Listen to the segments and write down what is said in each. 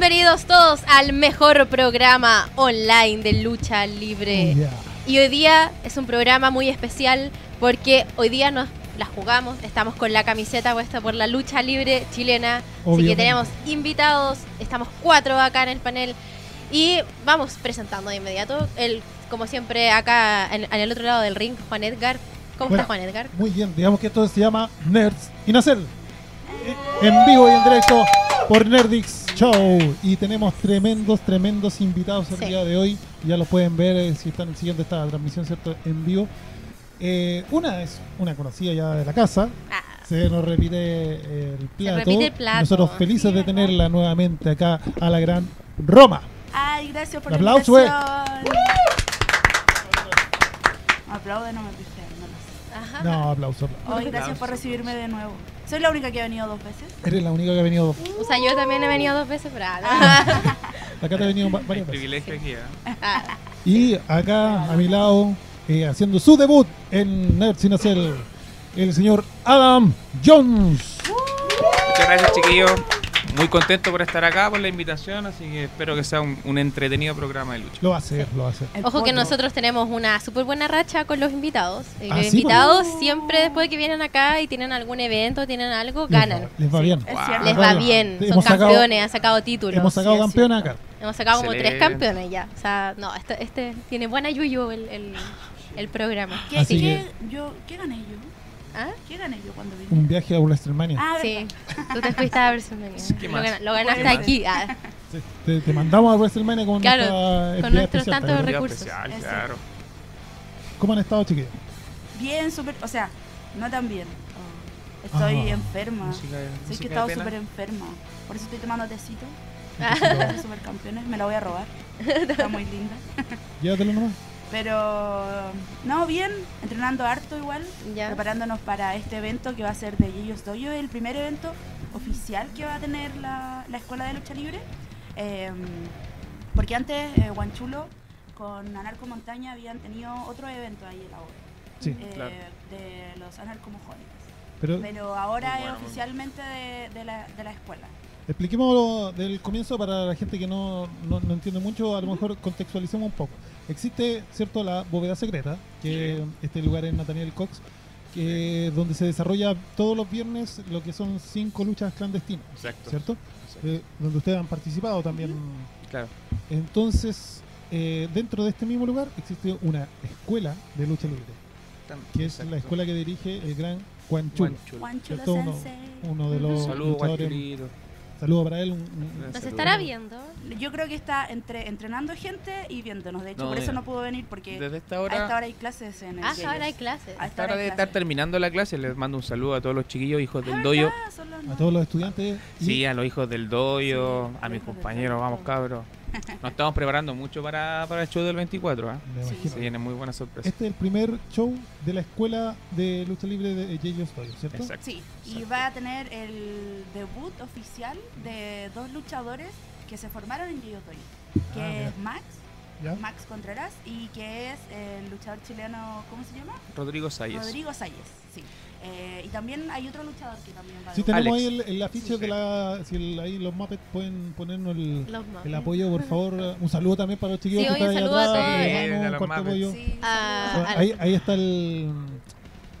Bienvenidos todos al mejor programa online de lucha libre. Oh, yeah. Y hoy día es un programa muy especial porque hoy día nos la jugamos, estamos con la camiseta puesta por la lucha libre chilena. Así que Obviamente. tenemos invitados, estamos cuatro acá en el panel y vamos presentando de inmediato. El, como siempre, acá en, en el otro lado del ring, Juan Edgar. ¿Cómo Bueno. está Juan Edgar? Muy bien, digamos que esto se llama Nerds y Nacel. Eh, En vivo y en directo por Nerdix Show. Y tenemos tremendos, tremendos invitados el Sí. día de hoy. Ya lo pueden ver eh, si están siguiendo esta transmisión ¿cierto? en vivo. Eh, una es una conocida ya de la casa. Ah, Se nos repite eh, el plato. repite el plato. Nosotros felices Sí, de tenerla nuevamente acá a la gran Roma. Ay, gracias por Un la aplauso, eh. invitación. Aplaude, no me pise, no lo sé. ajá. No, aplauso. aplauso. Ay, gracias por recibirme de nuevo. Soy la única que ha venido dos veces. Eres la única que ha venido. O sea, yo también he venido dos veces, pero... ah, Acá te ha venido va- varias veces. Privilegio aquí, ¿eh? ah. Y acá a mi lado, eh, haciendo su debut en Nerd Sin Hacer, el señor Adam Jones. Muchas gracias, chiquillos. Muy contento por estar acá, por la invitación, así que espero que sea un, un entretenido programa de lucha. Lo va a hacer, lo va a hacer. El Ojo que nosotros tenemos una súper buena racha con los invitados. Y ¿Ah, los sí, invitados siempre después de que vienen acá y tienen algún evento, tienen algo, ganan. Les va, les va bien. Wow. Les va bien, son sacado- campeones, han sacado títulos. Hemos sacado sí, es campeones acá. Hemos sacado como tres Excelente. campeones ya. O sea, no, este, este tiene buena yuyu el, el, el programa. ¿Qué, qué- yo, ¿Qué gané yo? ¿Ah? ¿Qué gané yo cuando vine? Un viaje a WrestleMania. Ah, Sí, tú te fuiste a WrestleMania. ¿Qué Lo, ganaste ¿Qué más? aquí. ah. Sí, Te, te mandamos a WrestleMania con Claro, nuestros especial, tantos recursos. especial, claro. ¿Cómo han estado, chiquillos? Bien, súper. O sea, no tan bien. Estoy Ah. enferma. Música- música que he estado súper enferma. Por eso estoy tomando tecito. Ah. supercampeones. Me la voy a robar. Está muy linda. Llévatelo nomás. Pero no, bien, entrenando harto igual, Ya. preparándonos para este evento que va a ser de Yeyos Doyo, el primer evento oficial que va a tener la, la Escuela de Lucha Libre. Eh, porque antes eh, Guanchulo con Anarco Montaña habían tenido otro evento ahí en la obra, Sí. eh, claro. de los Anarcomojones. Pero Pero ahora es oficialmente de, de la, de la escuela. expliquemos del comienzo para la gente que no, no, no entiende mucho, a lo mejor contextualicemos un poco. Existe, ¿cierto?, la bóveda secreta, que este lugar es Nathaniel Cox, que donde se desarrolla todos los viernes lo que son cinco luchas clandestinas, Exacto. ¿cierto? Exacto. Eh, donde ustedes han participado también. Claro. Entonces, eh, dentro de este mismo lugar existe una escuela de lucha libre, que es Exacto. la escuela que dirige el gran Juan. Guanchulo ¿cierto? Uno, Sensei. uno de los Saludos, luchadores. Saludos para él. un- estará viendo. Yo creo que está entre entrenando gente y viéndonos. De hecho, No, por eso no pudo venir porque Desde esta a esta hora, hora hay clases en el Ah, ahora hay clases. A esta hora debe estar terminando la clase. Les mando un saludo a todos los chiquillos, hijos del Ah, doyo. a todos los estudiantes. y- Sí, a los hijos del doyo, Sí, a mis compañeros, vamos cabros. Nos estamos preparando mucho para, para el show del 24, ¿eh? me Sí, imagino. Se vienen muy buenas sorpresas. Este es el primer show de la escuela de lucha libre de J.J. Story, ¿cierto? Exacto. Sí, y va a tener el debut oficial de dos luchadores que se formaron en Yo que Ah, mira. es Max, ¿Ya? Max Contreras, y que es el luchador chileno, ¿cómo se llama? Rodrigo Salles. Rodrigo Salles, sí. Eh, y también hay otro luchador que también va a Sí, tenemos Alex. ahí el, el afiche Sí. de la. Si el- ahí los Muppets pueden ponernos el, el apoyo, por favor. Un saludo también para los chiquillos Sí, que están ahí saludo a atrás. todos. Sí, un Ah, O sea, ahí, ahí está el,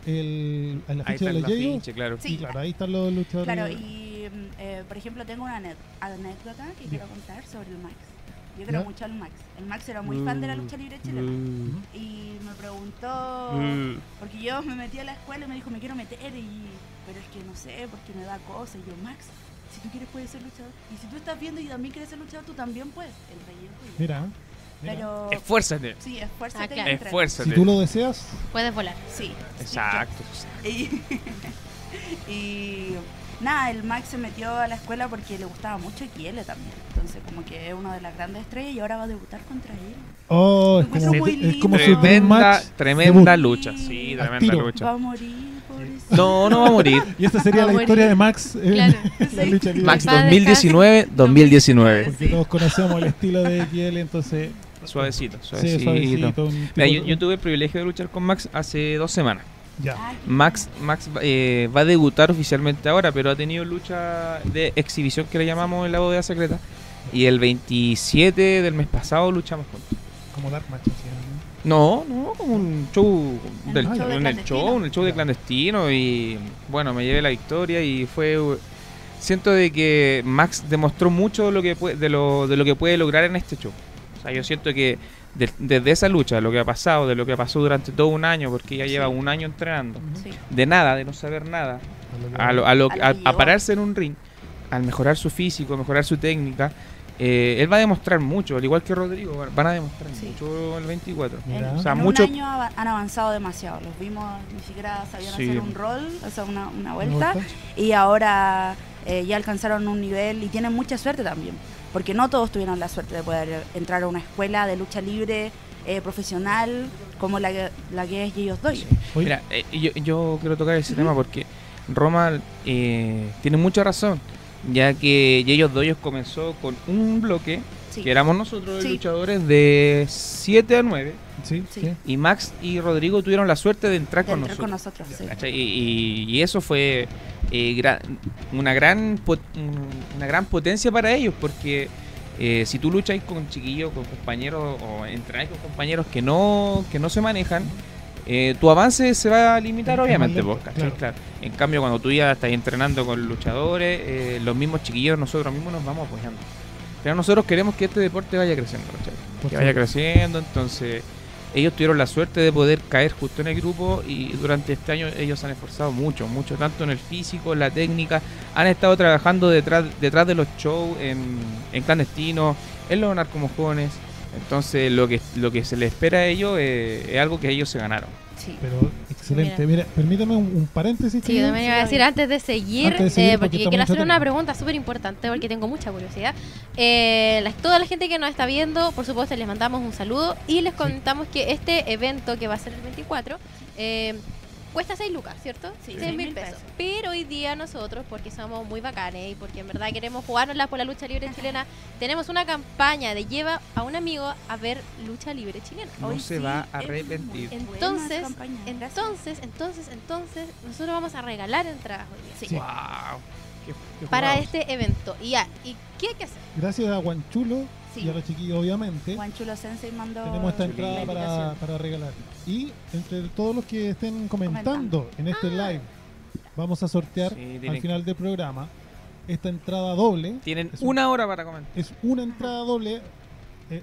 el, el Ahí afiche está de los afiche, claro. Sí. Y claro, ahí están los luchadores. Claro, y mm, eh, por ejemplo tengo una anécdota que quiero contar sobre el Max. Yo creo mucho al Max. El Max era muy fan de la lucha libre chilena. Mm. Y me preguntó, Mm. porque yo me metí a la escuela y me dijo, me quiero meter, y, pero es que no sé, porque me da cosas. Y yo, Max, si tú quieres puedes ser luchador. Y si tú estás viendo y también quieres ser luchador, tú también puedes. El rey el tuyo. Mira, mira. Pero Esfuérzate. sí, esfuérzate Ah, claro. Esfuérzate. si tú lo deseas, Puedes volar. Sí. Exacto. Y, y nada, el Max se metió a la escuela porque le gustaba mucho Kiele también. Entonces, como que es una de las grandes estrellas y ahora va a debutar contra él. oh, es como, es como Tremenda, tremenda lucha. Sí, tremenda tiro. Va lucha. a morir. No, no va a morir. Y esta sería Va la historia de Max en Claro. la Sí. lucha. Max Va a dejar- 2019, 2019. Porque todos conocemos el estilo de XL, entonces. Suavecito, Sí, suavecito. suavecito. un tipo- Mira, yo, yo tuve el privilegio de luchar con Max hace dos semanas. Ya. Max, Max eh, va a debutar oficialmente ahora, pero ha tenido lucha de exhibición que le llamamos en la bodega secreta. Y el 27 del mes pasado luchamos juntos. Como Dark Match, así, ¿no? No, como un show, En del, el show de en el clandestino. show, en el show de clandestino y bueno, me llevé la victoria y fue siento de que Max demostró mucho lo que puede, de lo de lo que puede lograr en este show. O sea, yo siento que de- desde esa lucha, lo que ha pasado, de lo que pasó durante todo un año, porque ella lleva un año entrenando, Sí. de nada, de no saber nada, A lo a, lo- a, A pararse en un ring, al mejorar su físico, mejorar su técnica, eh, él va a demostrar mucho, al igual que Rodrigo, van- a demostrar Sí. mucho el 24. Mira. En, O sea, en mucho- un año han avanzado demasiado. Los vimos, ni siquiera sabían Sí. hacer un rol, o sea, una, una ¿Me vuelta. Y ahora eh, ya alcanzaron un nivel y tienen mucha suerte también. Porque no todos tuvieron la suerte de poder entrar a una escuela de lucha libre eh, profesional como la que, la que es ellos Doy. Mira, eh, yo, yo quiero tocar ese tema porque Roma eh, tiene mucha razón, ya que Yeyos Doyos comenzó con un bloque, Sí. que éramos nosotros los Sí. luchadores de 7 a 9, sí, y Max y Rodrigo tuvieron la suerte de entrar de con entrar con nosotros. Y, y- y eso fue eh, gra- una, gran una gran potencia para ellos, porque eh, si tú lucháis con chiquillos, con compañeros, o entrenáis con compañeros que no, que no se manejan, eh, tu avance se va a limitar, obviamente. vos, claro. Claro. En cambio, cuando tú ya estás entrenando con luchadores, eh, los mismos chiquillos, nosotros mismos nos vamos apoyando. Pero nosotros queremos que este deporte vaya creciendo, ¿cachai? Que vaya creciendo, entonces ellos tuvieron la suerte de poder caer justo en el grupo y durante este año ellos han esforzado mucho, mucho, tanto en el físico, en la técnica, han estado trabajando detrás, detrás de los shows en, en clandestino, en los narcomojones, entonces lo que, lo que se les espera a ellos eh, es algo que ellos se ganaron. Sí. Pero excelente. Mira, permítame un, un paréntesis. Sí, yo también iba a decir antes de seguir, Antes de seguir, eh, porque quiero hacer una pregunta súper importante porque tengo mucha curiosidad. Eh, la- toda la gente que nos está viendo, por supuesto, les mandamos un saludo y les contamos que este evento que va a ser el 24 eh, cuesta 6 lucas, ¿cierto? Sí, 6 seis mil pesos. pesos. Pero hoy día nosotros, porque somos muy bacanes y porque en verdad queremos jugárnosla por la lucha libre chilena, tenemos una campaña de lleva a un amigo a ver lucha libre chilena. No Hoy se sí va a arrepentir. Entonces, gracias. entonces, entonces, entonces, nosotros vamos a regalar entradas hoy día. Sí. ¡Wow! Qué- qué Para este evento. Y ya, ¿y qué hay que hacer? Gracias a Guanchulo Sí. y a los chiquillos, obviamente. Juan Chulo Sensei mandó Tenemos esta entrada para, regalar. Y entre todos los que estén comentando en este Ah. live, vamos a sortear Sí, al final del programa esta entrada doble. Tienen Es un- una hora para comentar. Es una entrada doble. Eh,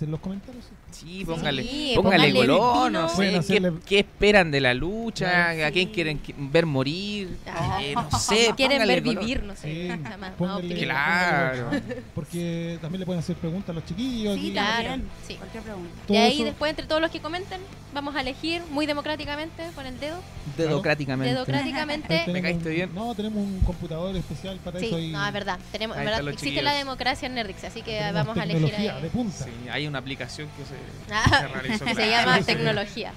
en los comentarios. Sí, póngale, Sí, póngale póngale color, no sé, ¿qué, esperan de la lucha? ¿A quién quieren qui- ver morir? Ah. Eh, no sé, Quieren ver color. vivir, no sé. Más- más. Claro. Porque también le pueden hacer preguntas a los chiquillos. Sí, aquí. claro. sí. Cualquier pregunta. Y ahí eso- después, entre todos los que comenten, vamos a elegir muy democráticamente, con el dedo. Democráticamente. Ahí Democráticamente. tenemos caíste bien. No, tenemos un computador especial para eso. Sí, no, es verdad. Tenemos, existe chiquillos. la democracia en Nerdix, así que tenemos vamos a elegir ahí. De punta. Sí, hay una aplicación que se, Ah, se realizó. que se llama tecnología.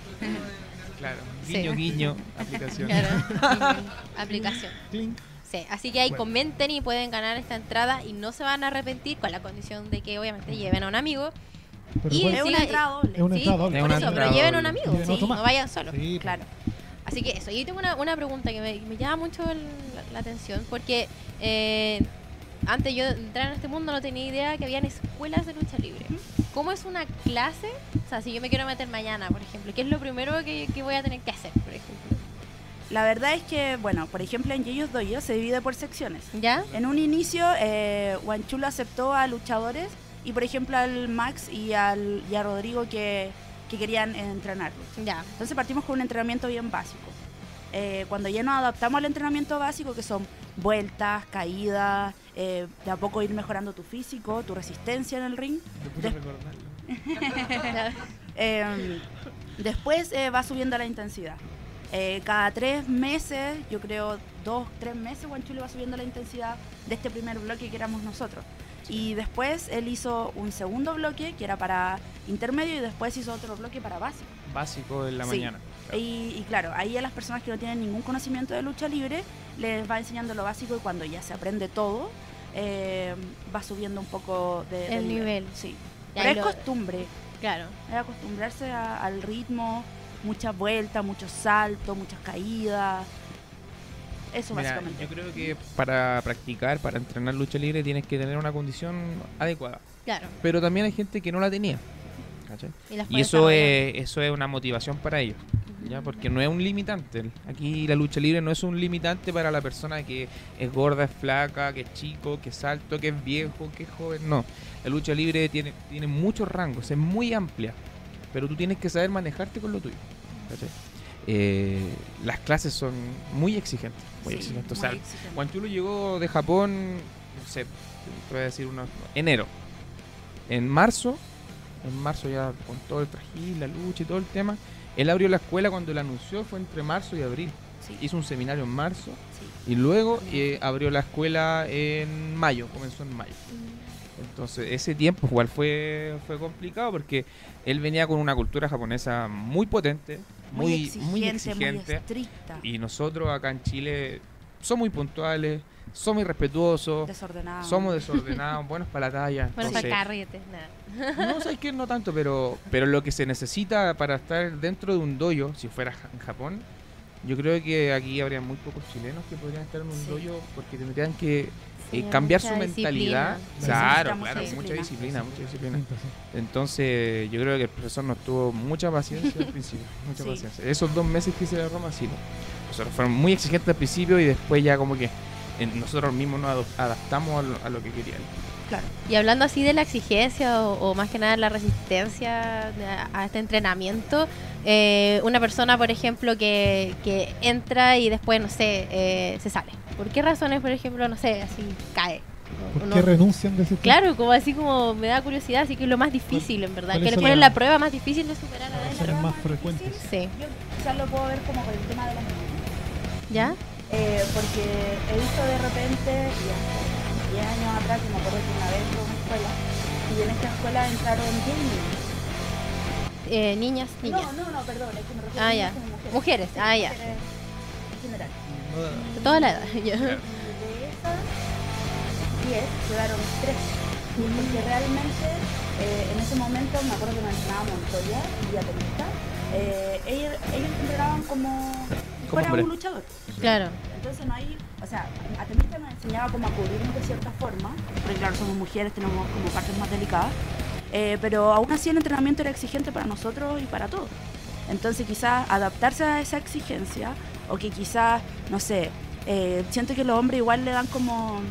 Claro, Sí. guiño, guiño, aplicación. Claro. Aplicación. Clink. Sí, así que ahí Bueno. comenten y pueden ganar esta entrada y no se van a arrepentir con la condición de que obviamente lleven a un amigo. Pero Y Es una entrada doble. es una Sí, entrada doble. Es por una eso, entrada pero lleven a un amigo, sí, no vayan solos. Sí, Claro. Así que eso, yo tengo una, una pregunta que me, me llama mucho el- la, la atención, porque eh, antes yo de entrar en este mundo no tenía idea que habían escuelas de lucha libre. ¿Cómo es una clase? O sea, si yo me quiero meter mañana, por ejemplo, ¿qué es lo primero que, que voy a tener que hacer, por ejemplo? La verdad es que, bueno, por ejemplo, en Yeyos Doyo se divide por secciones. ¿Ya? En un inicio, eh, Guanchulo aceptó a luchadores y, por ejemplo, al Max y, al, y a Rodrigo que, que querían entrenar. Ya. Entonces partimos con un entrenamiento bien básico. Eh, cuando ya nos adaptamos al entrenamiento básico, que son vueltas, caídas, eh, de a poco ir mejorando tu físico, tu resistencia en el ring. Eh, después eh, va subiendo la intensidad. Eh, cada tres meses, yo creo dos, tres meses, Guanchulo va subiendo la intensidad de este primer bloque que éramos nosotros. Y después él hizo un segundo bloque que era para intermedio y después hizo otro bloque para básico. Básico en la Sí. mañana. Y, y claro, ahí a las personas que no tienen ningún conocimiento de lucha libre les va enseñando lo básico y cuando ya se aprende todo, eh, va subiendo un poco de, El de nivel. Sí. Ya, Pero es lo- costumbre, Claro. es acostumbrarse a- al ritmo, muchas vueltas, muchos saltos, muchas caídas. Eso Mira, básicamente. yo creo que para practicar, para entrenar lucha libre, tienes que tener una condición adecuada. Claro. Pero también hay gente que no la tenía. ¿cachai? Y, Y eso es, eso es una motivación para ellos. ¿Ya? Porque no es un limitante. Aquí la lucha libre no es un limitante para la persona que es gorda, es flaca, que es chico, que es alto, que es viejo, que es joven. No. La lucha libre tiene, tiene muchos rangos, es muy amplia. Pero tú tienes que saber manejarte con lo tuyo. Eh, las clases son muy exigentes. Muy Sí, exigentes. O muy sea, exigente. Juan Chulo llegó de Japón, no sé, te voy a decir unos, enero. En marzo, en marzo ya con todo el trajín, la lucha y todo el tema, él abrió la escuela cuando lo anunció, fue entre marzo y abril. Sí, Hizo un seminario en marzo sí. y luego eh, abrió la escuela en mayo, comenzó en mayo. Entonces ese tiempo igual fue, fue complicado porque él venía con una cultura japonesa muy potente, muy, Muy muy exigente, muy, exigente. estricta, Y nosotros acá en Chile somos muy puntuales, somos irrespetuosos, desordenada. somos desordenados, buenos para la talla. Bueno, para carretes, nada. no, sabes que no tanto, pero, pero lo que se necesita para estar dentro de un dojo, si fuera en Japón, yo creo que aquí habría muy pocos chilenos que podrían estar en un Sí. dojo porque tendrían que eh, cambiar su mentalidad. disciplina. Claro, claro, mucha disciplina. mucha disciplina. Entonces, yo creo que el profesor nos tuvo mucha paciencia al principio, mucha Sí. paciencia. Esos dos meses que hice de Roma, sí, no. Nosotros fueron muy exigentes al principio y después ya como que nosotros mismos nos adaptamos a lo, a lo que querían. Claro. Y hablando así de la exigencia o, o más que nada la resistencia a, a este entrenamiento, eh, una persona, por ejemplo, que, que entra y después, no sé, eh, se sale. ¿Por qué razones, por ejemplo, no sé, así cae? ¿Por qué renuncian de ese tipo? Claro, como así como me da curiosidad, así que es lo más difícil, en verdad. cuáles ¿Cuál son cuál es las- la prueba más difícil de superar a él? las más frecuentes. Sí. Yo quizás lo puedo ver como por el tema de las mujeres. ¿Ya? Eh, porque he visto de repente, y hace 10 años atrás, que me acuerdo que una vez fue una escuela, y en esta escuela entraron 10 niños. Eh, niñas, niñas. No, no, no, perdón, es que me refiero Ah, a ya. como mujeres. Mujeres, Sí, ah, ya. En general. De toda la edad. ya. Y de esas 10 quedaron 3. Porque realmente eh, en ese momento me acuerdo que me entrenaba Montoya y Atenista. Eh, ellos, ellos entrenaban Como fuera hombre. un luchador. Claro. Entonces no hay, o sea, Atenista nos enseñaba como a cubrirnos de cierta forma, porque claro, somos mujeres, tenemos como partes más delicadas, eh, pero aún así el entrenamiento era exigente para nosotros y para todos. Entonces quizás adaptarse a esa exigencia, o que quizás, no sé, eh, siento que los hombres igual le dan como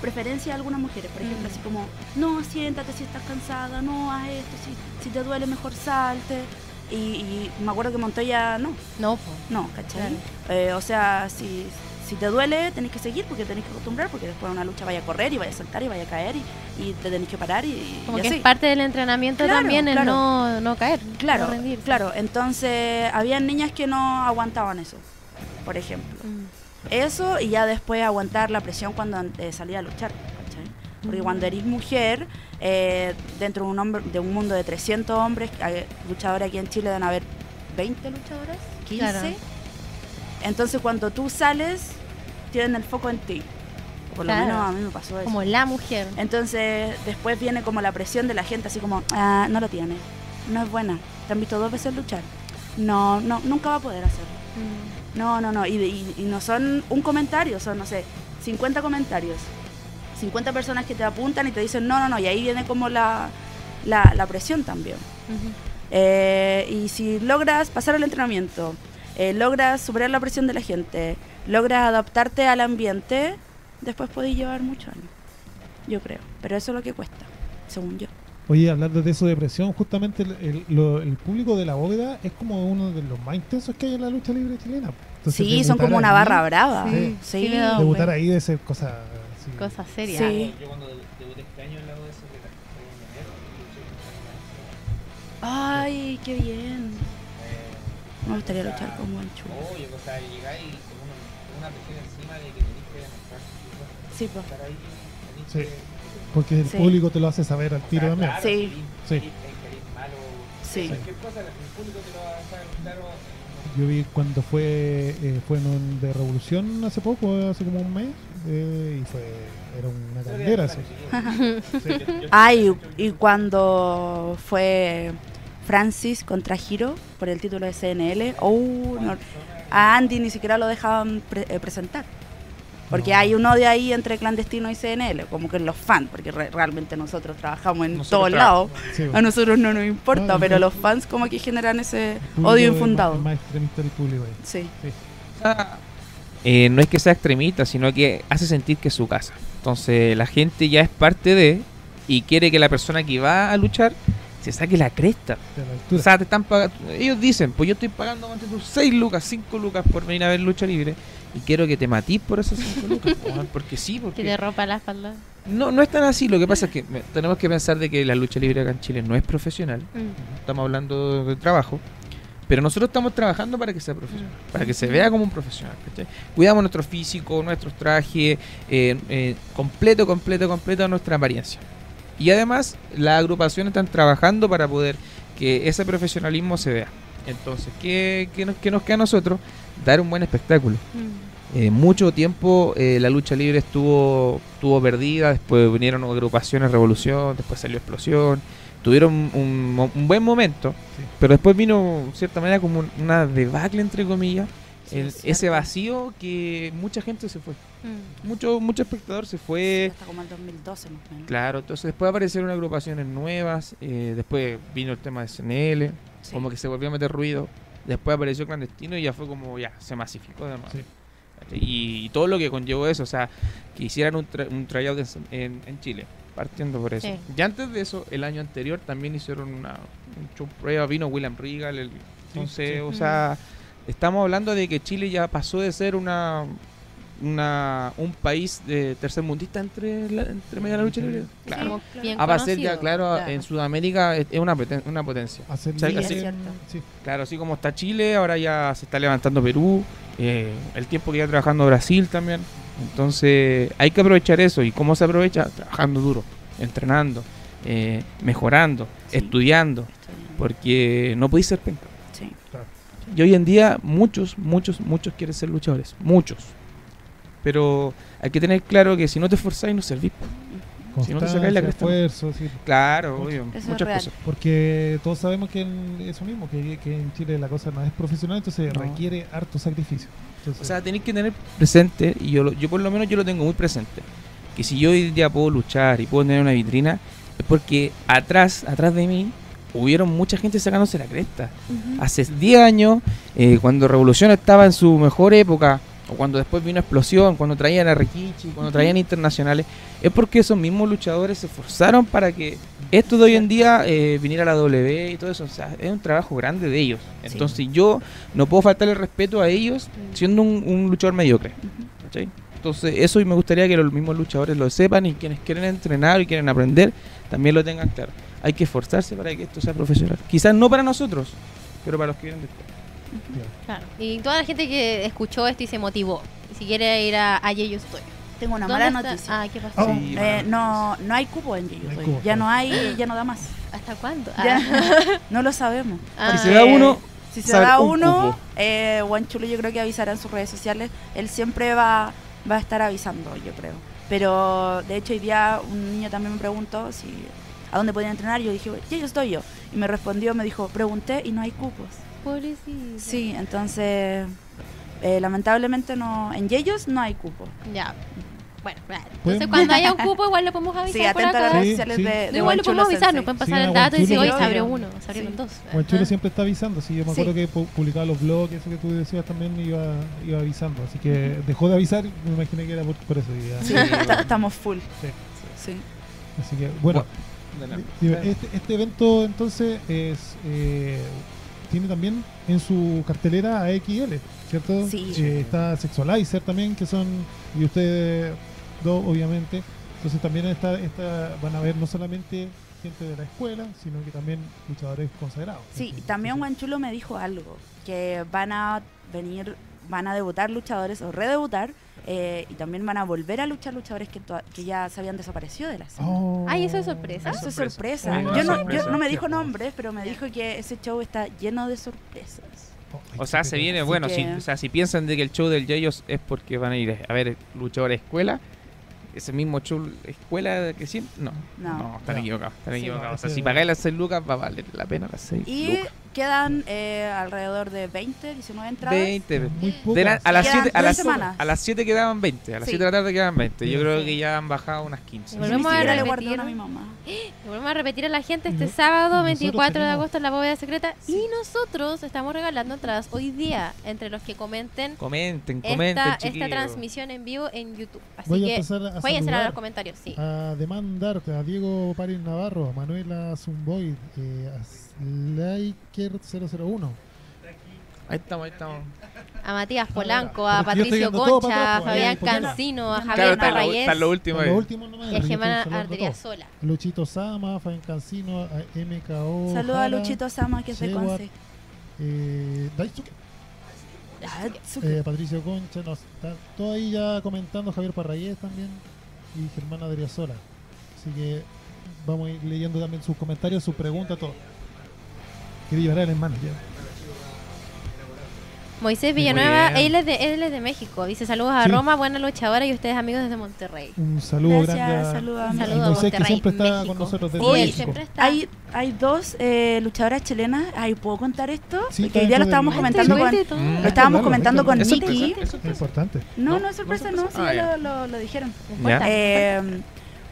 preferencia a algunas mujeres, por ejemplo, Mm. así como, no, siéntate si estás cansada, no, haz esto, si, si te duele mejor salte. Y, y me acuerdo que Montoya no, No, po. no, ¿cachai? Claro. Eh, o sea, si, si te duele, tenés que seguir porque tenés que acostumbrar, porque después de una lucha vaya a correr y vaya a saltar y vaya a caer y, y te tenés que parar y, Como y que así. es parte del entrenamiento Claro, también el no, no caer. Claro, no rendirse. claro. Entonces, habían niñas que no aguantaban eso, por ejemplo. Mm. Eso y ya después aguantar la presión cuando eh, salía a luchar. Porque cuando eres mujer, eh, dentro de un, hombre, de un mundo de 300 hombres, luchadores aquí en Chile deben haber 20 luchadoras, 15. Claro. Entonces cuando tú sales, tienen el foco en ti. Por lo menos a mí me pasó eso. Como la mujer. Entonces después viene como la presión de la gente, así como, ah, no lo tiene, no es buena, te han visto dos veces luchar. No, no, nunca va a poder hacerlo. Mm. No, no, no. Y, y- y no son un comentario, son, no sé, 50 comentarios. 50 personas que te apuntan y te dicen no, no, no. Y ahí viene como la, la, la presión también. Eh, y si logras pasar el entrenamiento, eh, logras superar la presión de la gente, logras adaptarte al ambiente, después podéis llevar muchos años. Yo creo. Pero eso es lo que cuesta, según yo. Oye, hablando de eso de presión, justamente el, el- lo- el público de la bóveda es como uno de los más intensos que hay en la lucha libre chilena. Entonces, sí, son como una ahí- barra brava. Sí. Sí, Sí, Debutar ahí de ser cosa así. Cosa seria. Sí. Yo cuando debuté este año en la ODS, Ay, qué bien. Me gustaría luchar con Guanchu. Oye, o sea, llegáis con una, presión encima de que tenéis que demostrar Sí, pues. estar ahí. tenéis Sí. que- Porque el Sí. público te lo hace saber al tiro o sea, también. claro, Sí. si Sí. eres malo, Sí. Cualquier cosa, el público te lo va a dejar claro. Yo vi cuando fue eh, fue en un de Revolución hace poco, hace como un mes, eh, y fue era una caldera eso. Ay, y cuando fue Francis contra Hiro por el título de CNL, oh, no, a Andy ni siquiera lo dejaban pre- eh, presentar. Porque hay un odio ahí entre clandestino y CNL, como que los fans, porque re- realmente nosotros trabajamos en Nosotros todos lados. Sí, A nosotros no nos importa, No, pero los fans como que generan ese odio infundado. más- más extremista el público ahí. Sí. eh, no es que sea extremista, sino que hace sentir que es su casa. Entonces la gente ya es parte de y quiere que la persona que va a luchar se saque la cresta. La. O sea, te están pagando. Ellos dicen, pues yo estoy pagando tus 6 lucas, 5 lucas por venir a ver lucha libre. Y quiero que te matís por esas 5 lucas. porque sí, Que porque. te rompa la espalda. No, no es tan así. Lo que pasa es que tenemos que pensar de que la lucha libre acá en Chile no es profesional. Mm. Estamos hablando de trabajo. Pero nosotros estamos trabajando para que sea profesional, para que se vea como un profesional. ¿cachai? Cuidamos nuestro físico, nuestros trajes, eh, eh, completo, completo, completo nuestra apariencia. Y además, las agrupaciones están trabajando para poder que ese profesionalismo se vea. Entonces, ¿qué, qué nos, qué nos queda a nosotros? Dar un buen espectáculo. Mm. Eh, mucho tiempo eh, la lucha libre estuvo, estuvo perdida, después vinieron agrupaciones Revolución, después salió Explosión, tuvieron un, un buen momento, Sí. pero después vino, de cierta manera, como un- una debacle, entre comillas, Sí, el- es ese vacío que mucha gente se fue, Mm. mucho, mucho espectador se fue. Hasta como el 2012 más o menos. Claro, entonces después aparecieron agrupaciones nuevas, eh, después vino el tema de CNL, como que se volvió a meter ruido, después apareció Clandestino y ya fue como, ya, se masificó de nuevo. Sí. Y, y todo lo que conllevó eso, o sea, que hicieran un, tra- un tryout en, en- Chile, partiendo por eso. Sí. Y antes de eso, el año anterior también hicieron una, un show prueba, vino William Regal, el, entonces, sí. o sea, estamos hablando de que Chile ya pasó de ser una una un país de tercermundista entre la, entre medio de la lucha libre. Claro. Va a ser ya, claro, claro. en Sudamérica es una, poten- una potencia. Hacer O sea, liga así- en- es cierto. sí. Claro, así como está Chile, ahora ya se está levantando Perú, eh, el tiempo que ya trabajando Brasil también. Entonces hay que aprovechar eso. ¿Y cómo se aprovecha? Trabajando duro, entrenando, eh, mejorando, Sí. estudiando, porque no podéis ser penca. Sí. Y hoy en día muchos, muchos, muchos quieren ser luchadores, muchos. Pero hay que tener claro que si no te esforzáis no servís. Si no te sacáis la cresta. esfuerzo, sí. Claro, Mucho. obvio, Eso es muchas real. cosas. Porque todos sabemos que en- eso mismo, que, que en Chile la cosa no es profesional, entonces No. requiere harto sacrificio. Entonces, O sea, tenéis que tener presente, y yo, lo- yo por lo menos yo lo tengo muy presente, que si yo hoy día puedo luchar y puedo tener una vitrina, es porque atrás, atrás de mí, hubieron mucha gente sacándose la cresta. Hace 10 años, eh, cuando Revolución estaba en su mejor época, o cuando después vino Explosión, cuando traían a Rikichi, cuando traían internacionales, es porque esos mismos luchadores se esforzaron para que esto de hoy en día eh, viniera a la W y todo eso. O sea, es un trabajo grande de ellos. Sí. Entonces yo no puedo faltarle el respeto a ellos siendo un, un luchador mediocre. Entonces eso y me gustaría que los mismos luchadores lo sepan y quienes quieren entrenar y quieren aprender también lo tengan claro. Hay que esforzarse para que esto sea profesional. Quizás no para nosotros, pero para los que vienen después. Claro. Y toda la gente que escuchó esto y se motivó. Si quiere ir a Allí yo estoy. Tengo una ¿Dónde mala está? noticia. Ah, ¿qué pasó? Oh. Sí, Eh, mala no, no hay cupo en Yeyo No Ya no hay, ya no da más. ¿Hasta cuándo? Ya. Ah. No lo sabemos. Ah. Si se da uno, Si se da un uno, cupo. eh, Chulo yo creo que avisará en sus redes sociales. Él siempre va, va a estar avisando, yo creo. Pero de hecho hoy día un niño también me preguntó si a dónde podía entrenar. Yo dije, ya yo estoy yo. Y me respondió, me dijo, pregunté y no hay cupos. Pobrecito. Sí, entonces eh, lamentablemente no, en Yeyos no hay cupo. Ya. Bueno, Entonces cuando haya un cupo igual lo podemos avisar Sí, por atento a las redes Sí, sociales sí. de, igual lo podemos avisar, nos pueden pasar el dato y decir, hoy se abrió uno, se abrieron Sí. dos. Juan Chulo Ajá. siempre está avisando, sí, yo me Sí. acuerdo que pu- publicaba los blogs, eso que tú decías también iba, iba avisando, así que dejó de avisar, me imaginé que era por, por eso. Sí, estamos full. Sí. Sí. Así que, bueno, este, este evento entonces es eh, tiene también en su cartelera a XL, ¿cierto? Sí. Eh, está Sexualizer también, que son, y ustedes dos obviamente, entonces también está, está, van a ver no solamente gente de la escuela, sino que también luchadores consagrados. Sí, también entonces, Guanchulo me dijo algo, que van a venir, van a debutar luchadores o redebutar, eh, y también van a volver a luchar luchadores que, ya se habían desaparecido de la escena. Oh. Ay, eso es sorpresa. Eso es sorpresa. Ah, Yo no, sorpresa. yo no me dijo nombres, pero me dijo que ese show está lleno de sorpresas. Oh, O sea, se viene, Así bueno, si, o sea, si piensan de que el show del Yeyos es porque van a ir a ver luchadores escuela, ese mismo show escuela que siempre, no, No. no, están No. equivocados, están Sí. equivocados. O sea, Sí. si pagáis las 6 lucas, va a valer la pena las 6 Y lucas. Quedan eh, alrededor de 20, 19 entradas. 20. Muy De pocas. la- a las Quedan 7 a las, semanas. a las 7 quedaban 20, a las Sí. 7 de la tarde quedaban 20. Yo Sí. creo que ya han bajado unas 15. Ni Volvemos a repetir. a mi mamá. Volvemos a repetir a la gente este No- sábado nosotros 24 de tenemos- agosto en la bóveda secreta y nosotros estamos regalando entradas hoy día entre los que comenten Comenten, comenten, esta, esta transmisión en vivo en YouTube. Así Voy que empezar a a los comentarios, sí. a demandar a Diego Paris Navarro, a Manuela Zumboy, eh, a Sliker001. Ahí estamos, ahí estamos. A Matías Polanco, a Patricio Concha, a Fabián. Cancino, a Claro, Javier Parrayés está lo último Lo ahí. último nomás, y a. Luchito Sama, Fabián Cancino, a MKO. Saludos a Luchito Sama, que es de Seward, Conce. Eh, Daisuke, eh, Patricio Concha, no, está todo ahí ya comentando, Javier Parrayés también y Germán Adriasola. Así que vamos a ir leyendo también sus comentarios, sus preguntas, todo. Quiere llevar el hermano ya. Moisés Villanueva, él es, de, él es de México. Dice saludos a Sí. Roma, buena luchadora y ustedes amigos desde Monterrey. Un saludo Gracias, grande a, saludos a Moisés que siempre está México. con nosotros desde Hoy México. está. Hay, hay dos eh, luchadoras chilenas. Ay, ¿puedo contar esto? Sí, Porque hoy día lo estábamos comentando con... todo. Mm. Lo estábamos comentando con ¿Es Nikki. sorpresa? ¿Es importante. No, No, no es sorpresa, no sí, Ah, lo, lo- lo dijeron. Eh,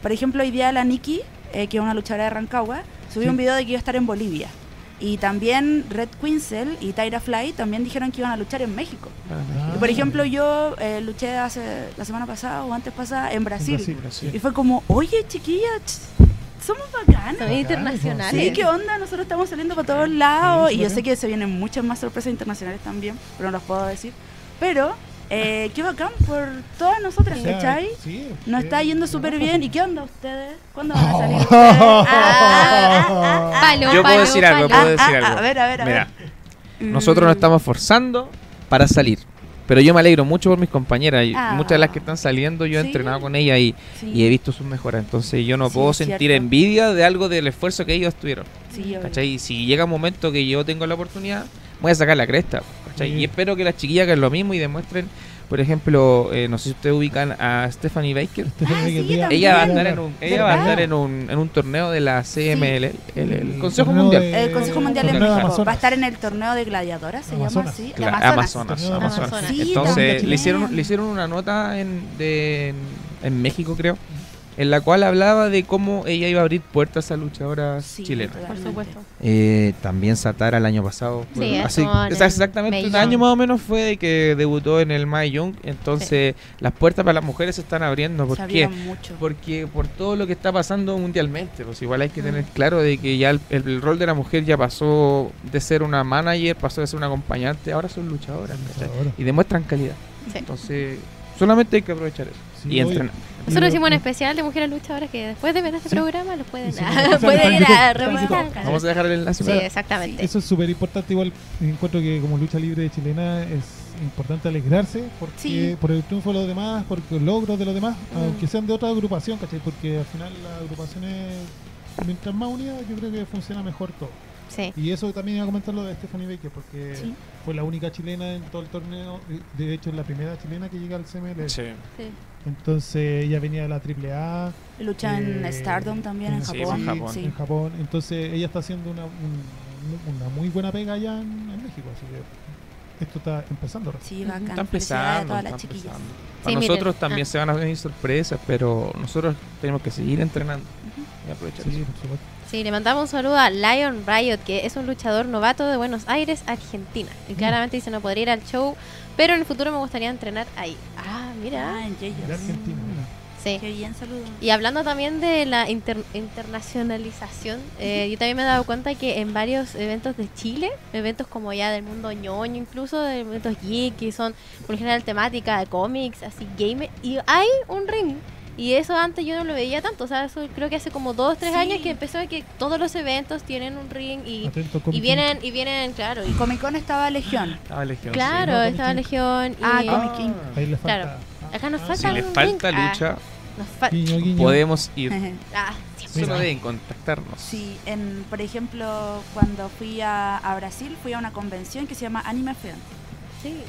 por ejemplo, hoy día la Nikki, eh, que es una luchadora de Rancagua, subió Sí. un video de que iba a estar en Bolivia. Y también Red Quinzel y Tyra Fly también dijeron que iban a luchar en México. Ah. Y por ejemplo, yo eh, luché hace la semana pasada o antes pasada en Brasil. Brasil. Brasil. Y fue como, oye, chiquilla, ch- somos bacanas. Son internacionales. Sí, ¿qué onda? Nosotros estamos saliendo para todos lados. sí, y yo sé que se vienen muchas más sorpresas internacionales también, pero no las puedo decir. Pero, eh, qué bacán por todas nosotras, ¿cachai? sí, Nos eh, está yendo súper bien. ¿Y qué onda ustedes? ¿Cuándo van a salir ustedes? Ah, Palo, Yo puedo palo, decir algo, puedo Ah, decir ah, algo. a ver, a ver, a Mira, ver. nosotros nos estamos forzando para salir. Pero yo me alegro mucho por mis compañeras. y Ah. Muchas de las que están saliendo, yo he Sí. entrenado con ellas y, Sí, y he visto sus mejoras. Entonces yo no Sí, puedo sentir cierto. envidia de algo del esfuerzo que ellos tuvieron. sí. ¿Cachai? Y si llega un momento que yo tengo la oportunidad, voy a sacar la cresta. Y espero que las chiquillas hagan lo mismo y demuestren, por ejemplo, eh, no sé si ustedes ubican a Stephanie Baker. Ah, sí. Ella va a estar en un, ella va a estar en un, en un torneo de la CML, el, el El Consejo Mundial. de- El Consejo Mundial de México va a estar en el torneo de gladiadoras, se Amazonas. llama así. Amazonas. Amazonas, Amazonas. Amazonas. Sí, Entonces le hicieron, le hicieron una nota en, de, en, en México, creo, en la cual hablaba de cómo ella iba a abrir puertas a luchadoras Sí, chilenas. Por supuesto. Eh, también Satara el año pasado. Sí, fue- exactamente un año más o menos fue de que debutó en el Mae Young. Entonces las puertas para las mujeres se están abriendo. ¿Por Se qué? mucho. Porque por todo lo que está pasando mundialmente, pues igual hay que tener claro de que ya el, el- el rol de la mujer ya pasó de ser una manager, pasó de ser una acompañante, ahora son luchadoras. Ahora. y demuestran calidad. Sí. Entonces, solamente hay que aprovechar eso Sí, y entrenar. Nosotros hicimos un especial de mujeres luchadoras que después de ver este Sí. programa los pueden, ir a revisar. Vamos a dejar el enlace. Sí, exactamente. Eso es súper importante. Igual encuentro que como lucha libre chilena es importante alegrarse porque Sí. por el triunfo de los demás, por los logros de los demás, Mm. aunque sean de otra agrupación, ¿cachai? Porque al final las agrupaciones, mientras más unidas, yo creo que funciona mejor todo. Sí. Y eso también iba a comentar lo de Stephanie Baker, porque Sí. fue la única chilena en todo el torneo. y De hecho, es la primera chilena que llega al CML. sí. Entonces, ella venía de la AAA. Lucha en eh, Stardom también en Sí, Japón. en Japón. Sí. en Japón. Entonces ella está haciendo una, un- una muy buena pega allá en, en México. Así que esto está empezando. Sí, bacán. Está empezando, todas está las chiquillas. empezando. Sí, Para miren, nosotros también ah. se van a venir sorpresas, pero nosotros tenemos que seguir entrenando y aprovechar Sí, eso. por supuesto. Sí, le mandamos un saludo a Lion Riot, que es un luchador novato de Buenos Aires, Argentina. Y Mm. claramente dice no podría ir al show, pero en el futuro me gustaría entrenar ahí. Ah, mira. Ah, en Yeyos. Argentina. Sí. Qué bien, saludos. Y hablando también de la inter- internacionalización, eh, yo también me he dado cuenta que en varios eventos de Chile, eventos como ya del mundo ñoño, incluso de eventos geek, que son por lo general temática de cómics, así gamer, y hay un ring. Y eso antes yo no lo veía tanto, o sea, eso creo que hace como dos, tres Sí. años que empezó a que todos los eventos tienen un ring y, Atento, y Comic vienen, y vienen, claro, y Comic Con estaba Legión. Estaba Legión, claro, No, Comic estaba King. Legión y Ah, sí. Comic King. Ahí le falta. Claro. acá nos Ah, falta Si le un falta ring. Ah, lucha, nos fal- Guiño, guiño. podemos ir. ah, Solo deben contactarnos. Sí, en, por ejemplo, cuando fui a, a Brasil, fui a una convención que se llama Anime Film.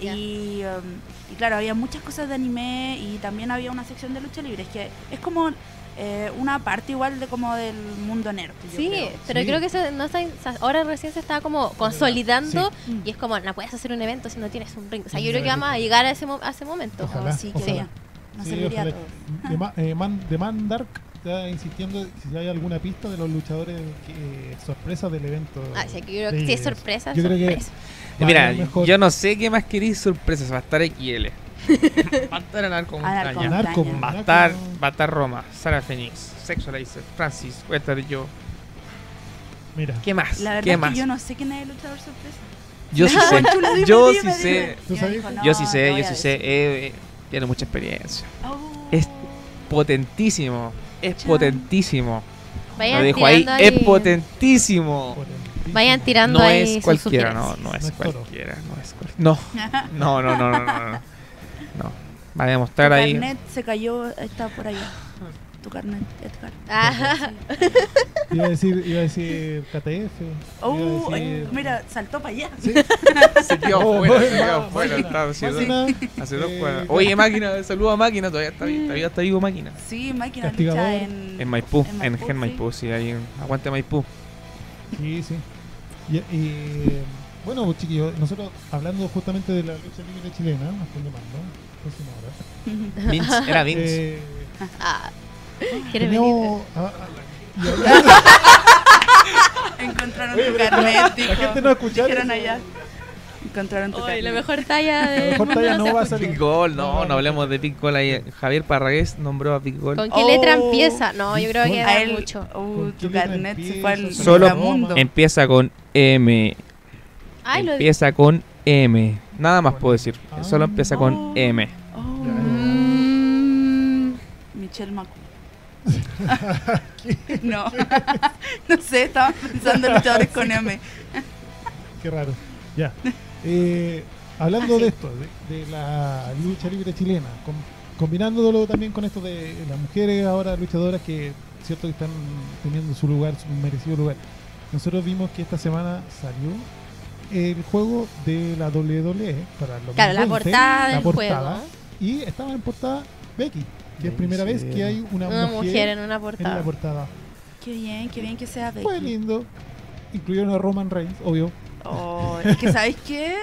Sí. Y, um, y claro, había muchas cosas de anime y también había una sección de lucha libre. Es que es como eh, una parte igual de como del mundo nerd. Sí, creo. pero Sí. creo que eso no está, o sea, ahora recién se está como consolidando Sí. y es como, no puedes hacer un evento si no tienes un ring. O sea, yo Sí. creo que vamos a llegar a ese, mo- a ese momento. Ojalá. Sí, que ojalá. Nos Sí, serviría ojalá. todos. De, Ma- eh, Man, de Man Dark está insistiendo si hay alguna pista de los luchadores que, sorpresa del evento. Ah, sí, yo creo que si es sorpresa, Yo creo que sorpresa. Mira, mejor. yo no sé qué más queréis sorpresas. Va a estar XL. va a estar Anarco Montaña. Va a estar, va a estar Roma, Sara Phoenix, Sexualizer, Francis, voy a estar yo. Mira, ¿Qué más? La verdad ¿Qué es más? que yo no sé quién es el luchador sorpresa. Yo sí sé. Yo sí sé. Yo sí sé, yo sí sé. tiene mucha experiencia. Oh. Es potentísimo. Es Chan. potentísimo. Vayan Lo dejo ahí. Es potentísimo. potentísimo. Vayan tirando No ahí es cualquiera, no, no No es cualquiera, no es cualquiera. No, no, no, no, no, no, no. A Tu demostrar ahí. carnet se cayó, está por allá. Tu carnet, Edgar. Ajá. Iba a decir, iba a decir KTF. Oh, decir- mira, saltó para allá. Sí. Se quedó Oh, fuera, se quedó Estaba haciendo, eh, fuera. Oye, máquina, saludo a máquina, todavía está, todavía está vivo máquina. Sí, máquina lucha en... En Maipú, en, Maipú, Gen. Maipú, sí, ahí en Aguante Maipú. Sí, sí. Y, y, bueno, pues, chiquillos, nosotros hablando justamente de la lucha libre chilena, nos están llamando. próxima hora. Vince, era Vince. Eh, Ah, ¿Quieres venir? ah, ah, y hablando- Encontraron Oye, tu pero carnet, la gente no escucharon Dijeron allá. Encontraron tu carnet. la mejor talla de. La mejor talla no va a escucha. salir. Big Goal, no, no hablemos de Big Goal ahí. Javier Parragués nombró a Big Goal. ¿Con qué letra Oh. empieza? No, yo creo que da él, mucho. uh, ¿Con tu carnet se fue al Solo mundo. Empieza con M. Ay, lo Empieza con M. Nada más puedo decir. Ah. Solo empieza con Oh. M. Oh. Mm, Michelle Macu. no, no sé, estaba pensando en luchadores con M. Qué raro. Ya. Eh, hablando de esto, de, de la lucha libre chilena, com- combinándolo también con esto de las mujeres ahora luchadoras que cierto que están teniendo su lugar, su merecido lugar. Nosotros vimos que esta semana salió el juego de la WWE para el Claro, la 2020, portada la del portada, juego. y estaba en portada Becky, que es ¿En primera vez que hay una, Una mujer, mujer en una en la portada. portada. Qué bien, qué bien que sea Fue Becky. lindo. Incluyeron a Roman Reigns, obvio. Oh, es que, ¿sabéis qué?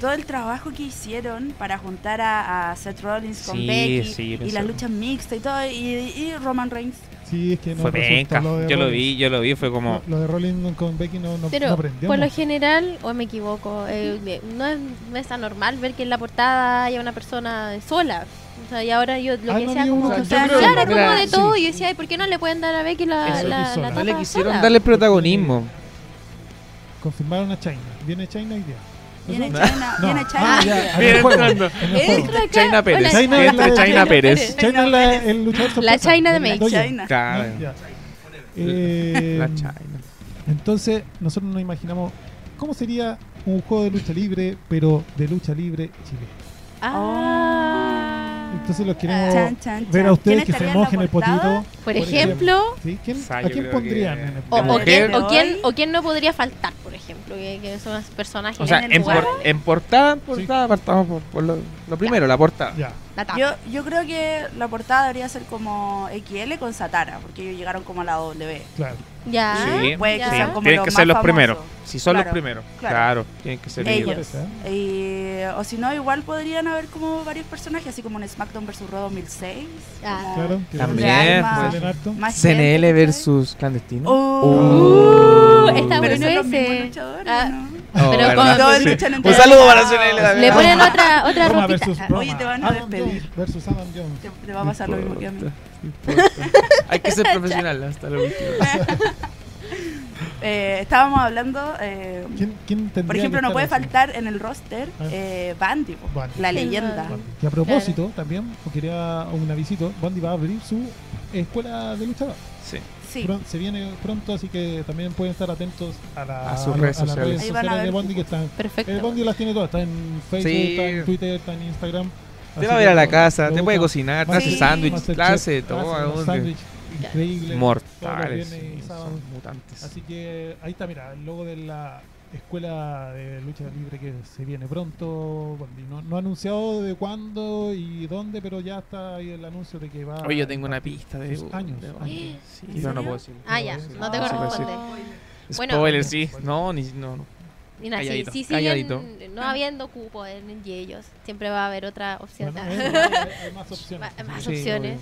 Todo el trabajo que hicieron para juntar a, a Seth Rollins con Sí, Becky sí, y las luchas mixtas y todo, y, y Roman Reigns. Sí, es que no Fue penca. lo de Yo lo vi, yo lo vi, fue como. Lo, lo de Rollins con Becky no, no, Pero no aprendió. por lo general, o me equivoco, eh, no, es, no es anormal ver que en la portada haya una persona sola. O sea, y ahora yo lo Ah, que no sea como. que sea- claro, como de sí. todo. Y yo decía, "Ay, ¿por qué no le pueden dar a Becky la, Eso, la, sola. la No le quisieron sola? darle protagonismo. Confirmaron a China. Viene China hoy día. Viene. China, No. viene Ah, China. ya, en Viene entrando. China Pérez. China es la Entra de- China Pérez. China es la- el luchador sorpresa. China de la. China. Claro. ¿no? Ya. Eh, La China. Entonces, nosotros nos imaginamos cómo sería un juego de lucha libre, pero de lucha libre Chile. Ah. Entonces los queremos ver a ustedes ¿Quién que se mojen el potito. Por ejemplo, ¿Sí? ¿Quién, O sea, ¿A quién pondrían que- en el o, o quién, o, quién, hoy. o quién no podría faltar, por ejemplo, que, que son los personajes. O sea, en en, por- en portada, en portada, partamos por, por lo, lo primero, la portada. Ya. la tapa. Yo, yo creo que la portada debería ser como XL con Satara, porque ellos llegaron como a la W. Claro. ya. Sí, Puede que ya. sean como tienen los que más ser los famosos. primeros. Si son Claro, los primeros. claro. Claro, tienen que ser Ellos. ellos. Parece. Y, o si no, igual podrían haber como varios personajes, así como en SmackDown vs. Raw 2006. Ah. Claro. También, harto. CNL versus clandestino. Oh. Uh, está Pero bueno son los mismos ese. Ah. Oh, Pero con- Sí. entre Un saludo para CNL también. Le ponen otra, otra Roma ropita. Ah. Oye, te van a Adam despedir. Jones versus Adam Jones. Te, te va a pasar lo mismo que a mí. Hay que ser profesional hasta lo último. Eh, estábamos hablando, eh, ¿Quién, quién tendría por ejemplo, no puede así? faltar en el roster Ah. eh, Bandy, po, Bandy. la leyenda. Bandy. Y a propósito, también, o quería un avisito, Bandy va a abrir su escuela de luchador. Sí. Sí, Pron- se viene pronto, así que también pueden estar atentos a, la- A sus lo- redes las sociales. redes a sociales de Bondi que están. Perfecto. El Bondi las tiene todas, está en Facebook, Sí. está en Twitter, está en Instagram. Te va a ver a la casa, te puede cocinar, te hace sándwich, hace todo. sándwich increíbles. Mortales. son mutantes. Así que ahí está, mira, el logo de la escuela de lucha libre que se viene pronto. No, no ha anunciado de cuándo y dónde, pero ya está ahí el anuncio de que va. Oye, yo tengo una pista de años, de- años. Sí, ¿En pero no serio? puedo decir. Ah, ya, Sí, no te sí, sí. corresponde. Bueno. Spoiler, sí. No, ni, no, no. Mira, si, si calladito. siguen no habiendo cupo en, ellos, siempre va a haber otra opción. Bueno, hay, hay- hay más opciones. Ma- más Sí, opciones.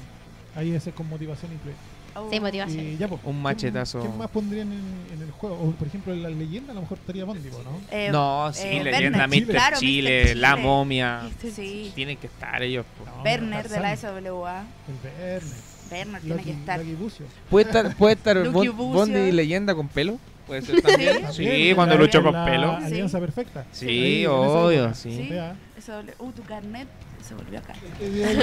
Ahí ese con motivación incluida. Oh. Sí, motivación. Y ya, pues, Un ¿quién- machetazo. ¿Quién más pondrían en, en el juego? O, por ejemplo, en la leyenda a lo mejor estaría Bondi, ¿no? Eh, no, sí, eh, leyenda, Werner, Mr. claro, Chile. La. Momia. Sí. Tienen que estar ellos. Werner de la SWA. El Werner. Werner tiene que estar. ¿Puede estar, puede estar. Bondi y leyenda con pelo? ¿Puede ser también? Sí, cuando luchó con la pelo. Alianza perfecta. Sí, obvio, sí. SW Uh, tu carnet se volvió acá.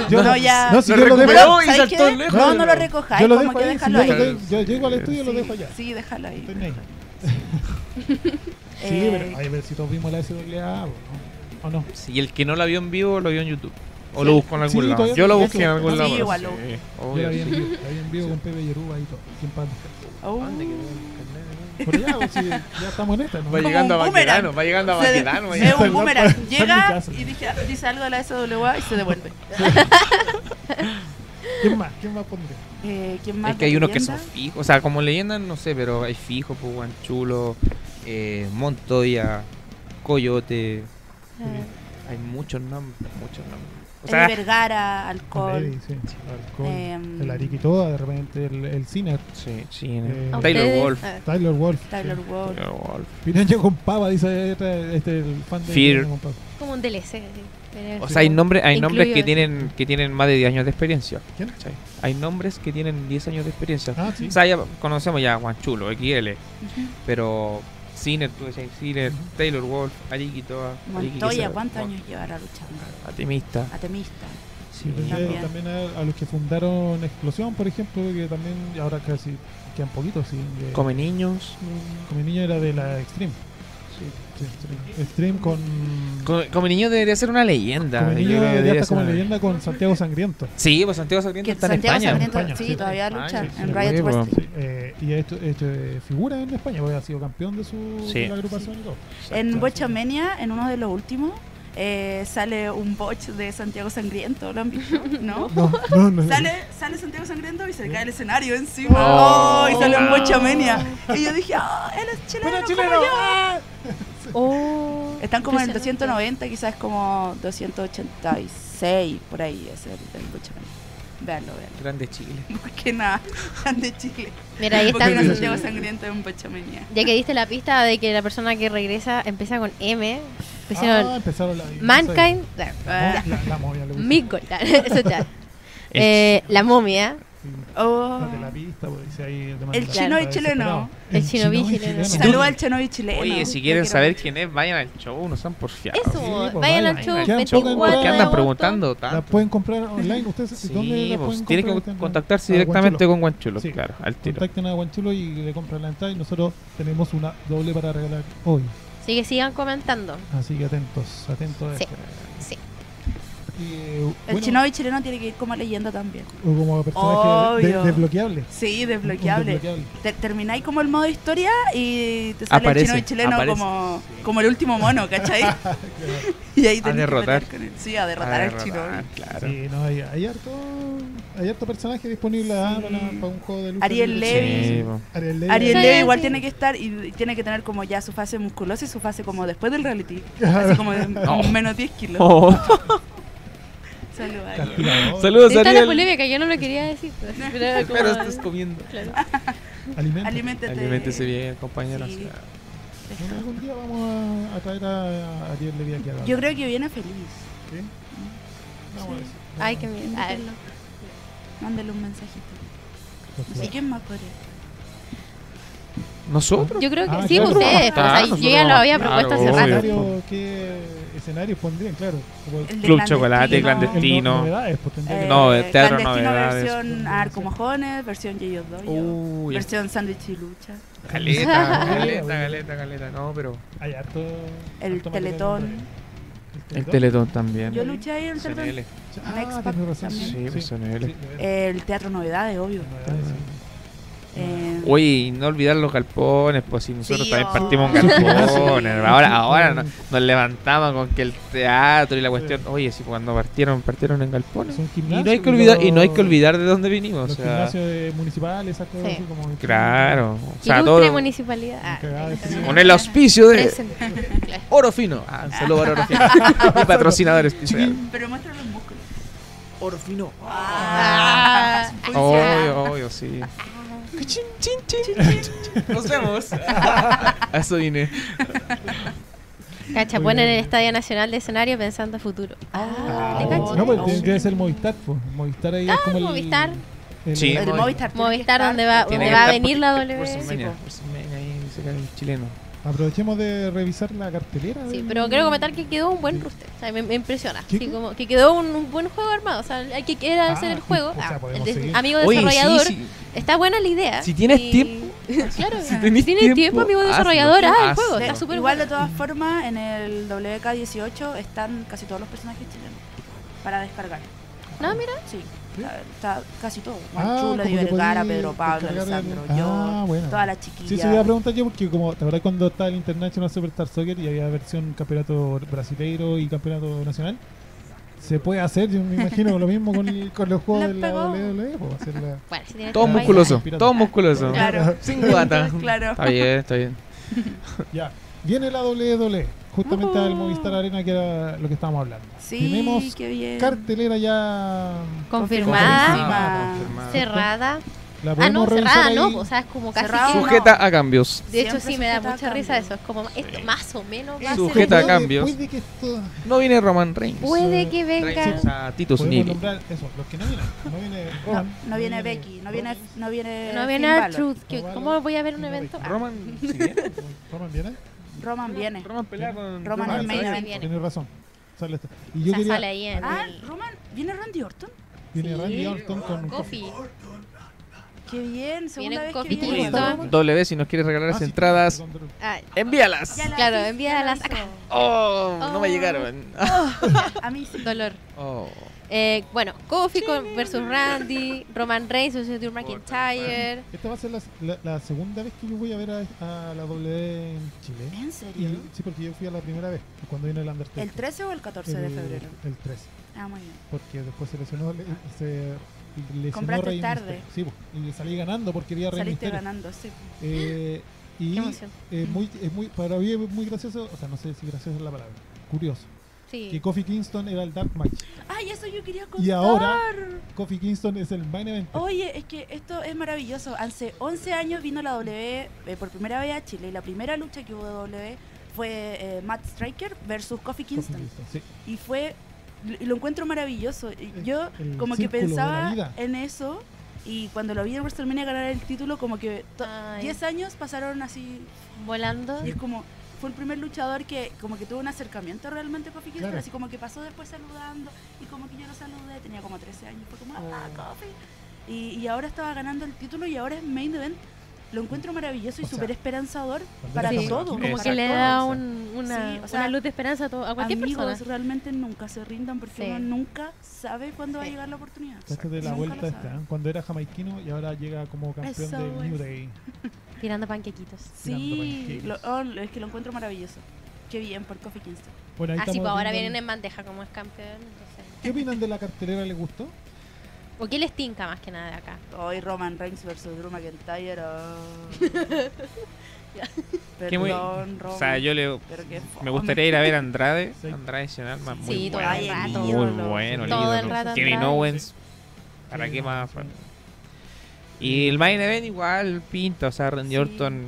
Yo- No, ya- No, si Lo yo lo dejo. recuperó y ¿sabes saltó qué? lejos. No, no lo recojáis, Yo lo como dejo que ahí. si déjalo yo, ahí. lo dejo- yo llego al estudio y lo Sí, dejo allá. Sí, déjalo ahí. Déjalo. Sí, Eh, pero hay ver si todos vimos la SWA o no. ¿O no? Sí, el que no la vio en vivo lo vio en YouTube. O Sí. lo buscó en algún Sí, lado. Yo lo busqué en algún Sí, lado. pero igual lo- sí, Yo la vi en sí. vivo, la vi en vivo con Pepe Yeruba y todo. ¿Quién pasa? oh. Pero ya, pues, si ya estamos en esta, ¿no? Va llegando a un boomerang. Va llegando a Se de- Baquedano. es un boomerang. Llega y dije, dice algo de la SWA y se devuelve. ¿Quién más? ¿Quién más pondría? Eh, ¿Quién más? Es que hay de unos que son leyenda? fijos. O sea, como leyenda, no sé, pero hay fijos, pues Guanchulo, eh, Montoya, Coyote. Ah. Hay muchos nombres, muchos nombres. O Eh, sea, Vergara, Alcohol. Lady, sí. Alcohol, Em, el Ariquitoa, de repente el, el Ciner, sí, sí. Eh, ¿A Taylor ustedes? Wolf. Ah, Tyler Wolf. Tyler sí. Wolf. Taylor Wolf. Piraña con pava, dice este, este, el fan de Fear. Piraña con pava. como un DLC. Pero O sí. sea, hay nombres, hay nombres que tienen, que tienen más de 10 años de experiencia. ¿Quién? ¿cachai? Hay nombres que tienen 10 años de experiencia. Ah, sí. O sea, ya conocemos ya a Guanchulo, XL, Ujú. pero Ciner, tú decías Ujú. Taylor Wolf, Ariquito, Montoya, ¿cuántos años llevará luchando? Atemista. Atemista. Sí, pues, También. también, a, a los que fundaron Explosión, por ejemplo, que también ahora casi quedan poquitos. Sí, Come niños. Come Niño era de la Extreme. Extreme. Extreme con. Come, Come niños debería ser una leyenda. Come yo Niño ya debería está como ser una- leyenda con Santiago Sangriento. Sí, pues Santiago Sarmiento Que está en Santiago España. Sangriento, España, sí, sí, todavía lucha sí, en sí, Riot Wrestling. Sí, eh, y ha hecho, hecho eh, figura en España, porque ha sido campeón de su Sí. de la agrupación y todo. En. Bochamania, en uno de los últimos, eh, sale un botch de Santiago Sangriento, ¿lo han visto? ¿No? No, no, no. Sale, sale Santiago Sangriento y se le cae el escenario encima. Oh, Oh, y sale en wow. Bochamania. Y yo dije, ah, él es chileno. Bueno, como chileno. yo". ¡ah! Oh, Están como en el impresionante. 290, quizás como 286, por ahí es el, el. Véanlo, véanlo. Grande Chile. Porque nada, están de Chile. Mira, ahí Porque están. no Santiago Sangriento en Bochamania. Ya que diste la pista de que la persona que regresa empieza con M, Ah, empezaron la. Mankind, La, Ah. la, la momia ya. Eh, la momia, Sí. Oh. La pista, dice ahí El chino y chileno. El chinobi y chileno. Saluda al Chenovi chileno. Oye, si quieren saber quién es, vayan al show, no sean porfiados. eso, Sí, pues, vayan al vayan. show Quedan 24 pocas ¿Por qué andan preguntando La tanto? pueden comprar online. Ustedes, Sí, ¿dónde la pues, tienen que Están- contactarse directamente Guanchulo. con Guanchulo, Sí. claro, al tiro. Contacten a Guanchulo y le compran la entrada y nosotros tenemos una doble para regalar hoy. Así que sigan comentando. Así que atentos, atentos a Sí. Sí. Y, eh, El bueno, Chinobi chileno tiene que ir como leyenda también. o como personaje de- de- Obvio. desbloqueable. Sí, desbloqueable. desbloqueable. Te- termináis como el modo historia y te sale Aparece, el chino chileno aparece. como, como el último mono, ¿cachai? y ahí tenés que derrotar. con él. Sí, a derrotar al chino. Claro. Sí, no, hay, hay harto, hay harto personaje disponible Sí. para, para un juego de lucha. Ariel. Levy. Ariel Levy. Ariel Levy igual sí. tiene que estar y, y tiene que tener como ya su fase musculosa y su fase como después del reality. Claro. Así como de No. menos 10 kilos. Oh. Saludos. Castigador. Saludos, Está la polémica, yo no lo quería decir. pues, Pero, como- Pero estás comiendo. Claro. Aliméntate. Aliméntese bien, compañero. Sí. Bueno, algún día vamos a, a traer a, a Ariel Levy aquí a la Yo creo que viene feliz. ¿Sí? Vamos a ver. Ay, qué. Ah, Invítenlo. Mándale un mensajito. Por No sé quién más podría. Nosotros. Yo creo que Ah, sí, claro. ustedes. pues, o sea, Ah, yo ya lo había claro, propuesto hace ¿Qué obvio. rato. ¿Qué escenario pondrían? Claro. como El Club Chocolate, clandestino. no- novedades, pues, Eh, No, el teatro clandestino novedades. versión Arco Mojones, versión Yeyos Doyo, Uy, versión Sándwich y Lucha, Caleta, caleta, caleta, caleta. No, pero. Hay harto. el Teletón. El Teletón también. Yo luché ahí en el Teletón. Ah, Next Pack. Sí, pues. El Teatro Novedades, obvio. Novedades, sí. Eh, Oye, y no olvidar los galpones, pues si nosotros Sí, también oh. partimos en galpones. ahora ahora nos, nos levantamos con que el teatro y la cuestión. Oye, si cuando partieron, partieron en galpones. Son Y no hay que los- olvidar, y no hay que olvidar de dónde vinimos. Los O sea, gimnasios municipales, esas cosas Sí. así como. claro. O sea, todo. municipalidad. Ah. Con el auspicio de. Oro Fino. Ah, un saludo para Oro Fino. Mi patrocinador especial. Pero muestra los músculos. Oro Fino. Ah, Obvio, obvio, sí. Chin, chin, chin. Nos vemos. A eso vine. Cacha, ponen el Estadio Nacional de escenario pensando futuro. Ah, ¿te Oh, cachas? no, pues Oh. tiene que ser el Movistar, pues. Movistar ahí es como el. Movistar. el- Sí. El Movi- Movistar. Movistar donde va, donde va a venir por- la por W. WrestleMania, po. WrestleMania ahí se cae el chileno. Aprovechemos de revisar la cartelera. Sí, pero quiero comentar que quedó un buen roster. O sea, me, me impresiona. ¿Qué? Sí, como que quedó un, un buen juego armado. O sea, hay que quiera Ah, hacer el sí, juego. o sea, ah, el de- amigo Oye, sí, desarrollador. sí. Está buena la idea. Si tienes Y- tiempo. claro, Si tienes tiempo, tiempo, amigo hazlo. desarrollador, ah, el juego. Está súper igual bueno. de todas formas en el WK18 están casi todos los personajes chilenos para descargar. No, mira. Sí, ¿Sí? Está, está casi todo. Ah, Chulo, como Di Vergara, Pedro Pablo, el- Alessandro, Ah, yo, bueno. todas las Sí, chiquillas. se iba a preguntar yo porque como te acuerdas cuando estaba el International Superstar Soccer y había versión campeonato brasileiro y campeonato nacional, se puede hacer, yo me imagino lo mismo con, el- con los juegos de la. WWE, hacerla- Bueno, si Todo musculoso. Todo musculoso. Claro. Sin guata. Claro. Está bien, está bien. Ya, viene la WWE, justamente al Movistar Arena que era lo que estábamos hablando. Sí, Tenemos qué bien. cartelera ya Confirmada, Confirmadísima. confirmada. cerrada. la Ah, no, cerrada ahí. no. O sea, es como casi Cerrado que- no. Sujeta a cambios. De hecho, Siempre sí, me da mucha risa eso. Es como, esto más o menos va a Sujeta ser. A Puede- cambios. Puede que esto No viene Roman Reigns. Puede que venga. O sea, Titus podemos Nili. nombrar eso, los que no vienen. No viene No, Roman, no viene Becky, no viene, no viene. No viene No, ¿Cómo voy a ver un no evento? Becky. Ah, Roman, ¿sí viene? Roman viene. Roman viene. Roman pelea con Roman Ah, el main event. viene. Tienes razón. Sale esto. Y o yo sea, quería sale ahí en Ah, el Roman, ¿viene Randy Orton? viene Sí. Randy Orton con Coffee. Qué bien, segunda vez que Coffee viene. W, si nos quieres regalar Ah, las sí, entradas, Ah, envíalas. Ya Claro, envíalas acá. Oh, no me Oh. llegaron. A mí sí. dolor. Oh. Eh, bueno, Kofi con- versus Randy, Roman Reigns versus Drew McIntyre. Esta va a ser la, la- la segunda vez que yo voy a ver a, a la W en Chile. ¿En Y, serio? sí, porque yo fui a la primera vez, cuando vino el Undertaker. ¿El 13 o el 14 de El- febrero? El 13. Ah, muy bien. Porque después se lesionó, le- se lesionó Compraste Rey tarde. Sí, y salí ganando porque quería Rey Saliste ganando, sí. Eh, y Qué emoción. eh, muy, es muy, para mí es muy gracioso, o sea, no sé si gracioso es la palabra, curioso, que Sí. Kofi Kingston era el Dark Match. Ay, eso yo quería contar. Y ahora Kofi Kingston es el main event. Oye, es que esto es maravilloso. Hace 11 años vino la W eh, por primera vez a Chile y la primera lucha que hubo de W fue eh, Matt Striker versus Kofi Kofi Kingston. Sí. Y fue, lo encuentro maravilloso. Yo el como que pensaba en eso y cuando lo vi en WrestleMania ganar el título, como que to- Ay. 10 años pasaron así Volando. y es como fue el primer luchador que como que tuvo un acercamiento realmente Kofi Kingston, Claro. así como que pasó después saludando y como que yo lo saludé, tenía como 13 años, fue como, ah, Oh. Y, y ahora estaba ganando el título y ahora es main event. Lo encuentro maravilloso y súper esperanzador para Sí, todo. Como que le todo. da un- una, Sí, o sea, una luz de esperanza a, to- a cualquier Amigos persona. realmente nunca se rindan porque Sí. uno nunca sabe cuándo va a llegar la oportunidad. Esta es de la vuelta esta. ¿eh? cuando era jamaiquino y ahora llega como campeón Eso del New. Day. Tirando panquequitos. Sí, pancakes. lo- oh, es que lo encuentro maravilloso. Qué bien por Kofi Kingston. Bueno, Así estamos pues ahora vienen en bandeja como es campeón. Entonces. ¿Qué opinan de la cartelera? ¿Les gustó? ¿O qué les tinca más que nada de acá? Hoy Roman Reigns versus Drew McIntyre. oh. Muy- Perdón, Roman. O sea, yo le, me gustaría ir a ver a Andrade. Sí. Andrade Nacional, más Sí, muy todo bueno. el rato. Muy ídolo. bueno, Todo el rato Kevin. Owens. ¿Para Sí, qué más? sí. Y el main event igual pinta, o sea, Randy Sí. Orton.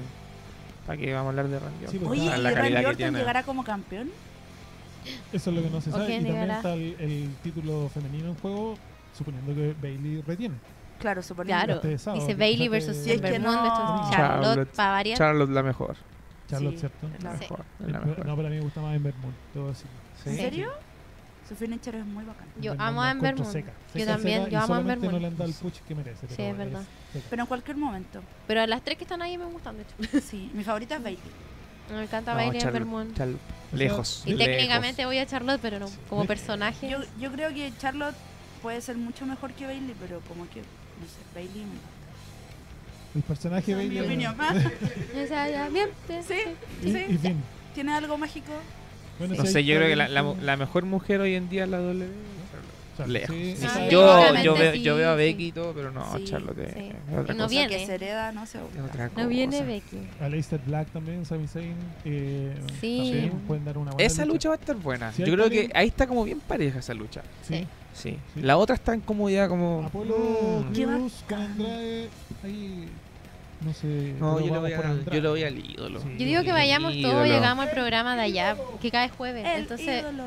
¿Para qué vamos a hablar de Randy Sí, Orton? porque- Oye, ¿y Randy Orton tiene. llegará como campeón? Eso es lo que no se ¿O sabe. Y también llegará? está el, el título femenino en juego, suponiendo que Bailey retiene. Claro, suponiendo. Claro. este sábado, Dice que Bailey versus Si es que no- Moon Charlotte, Charlotte. para variar. Charlotte la mejor. Charlotte, Sí, ¿cierto? es La Sí. mejor. es la No, mejor. pero a mí me gusta más Ember Moon, debo. Sí. ¿En serio? Su finisher es muy bacán. Yo Ember amo Moon a Ember Moon. seca, Yo seca, también, seca, yo amo a Ember solamente no Moon. le han dado el push que merece. Sí, pero es verdad. seca. Pero en cualquier momento. Pero las tres que están ahí me gustan, de hecho. Sí, mi favorita es Bailey. Me encanta No, Bailey Charlotte- Ember Moon. Lejos. Y lejos. técnicamente voy a Charlotte, pero no, como Sí. personaje. Yo, yo creo que Charlotte puede ser mucho mejor que Bailey, pero como que, no sé, Bailey. El personaje Esa es mi Bailey. opinión. O sea, ya, bien, bien, Sí. Y, Sí. y fin. ¿Tiene algo mágico? Bueno, No sé, yo creo que la, la mejor mujer hoy en día es la W. Lejos. sí, Sí, Yo, yo, veo, sí, yo veo a sí. Becky y todo, pero no, Sí, Charlotte es- sí. es otra no cosa. viene. Que se hereda, no se Es otra No viene. Becky. Aleister Black también, Sami Zayn. Eh, Sí. también pueden dar una buena Esa lucha va a estar buena. Sí, Yo creo que talento. ahí está como bien pareja esa lucha. Sí. Sí. Sí. La otra está en como ya como... Apolo Mm. Qué Cruz. Andrade. Ahí. No sé. No, yo le, vamos voy a, yo le voy al ídolo. Sí. Yo digo que Ídolo. vayamos todos, llegamos al programa de allá, que cada jueves. El Entonces, ídolo.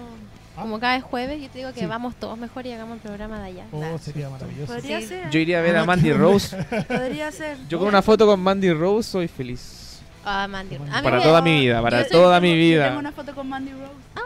Ah. como cada jueves, yo te digo que Sí. vamos todos mejor y llegamos al programa de allá. Oh, sería maravilloso. Podría Sí. ser. Yo iría a ver Ah, a Mandy Rose. Podría ser. Yo con una foto con Mandy Rose soy feliz. Ah, Mandy. Mí Para toda mi vida, para toda mi vida. Tengo una foto con Mandy Rose. qué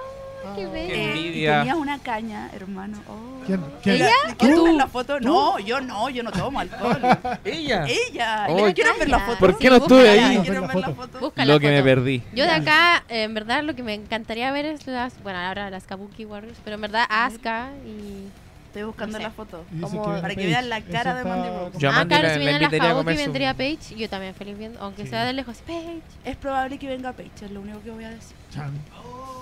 Ah. bello. Eh, y envidia. tenías una caña, hermano. Oh. ¿Quién? ¿Quién? Mira, ¿Quieres ¿Tú? ver la foto? No, yo no, yo no tomo alcohol. Ella. Ella. Oh, Yo quiero ver la foto. ¿Por qué no Sí, estuve ahí? Quiero Ver la foto. Busca la Lo que me foto. perdí. Yo de acá, eh, en verdad, lo que me encantaría ver es las. Bueno, ahora las Kabuki Warriors, pero en verdad, Asuka y. Estoy buscando No sé. la foto. Como que para que vean la cara de Mandy Rose. Yo ah, claro, la- si viene la Kabuki vendría Paige. Yo también feliz viendo, aunque Sí. sea de lejos. Paige. Es probable que venga Paige, es lo único que voy a decir. Chan.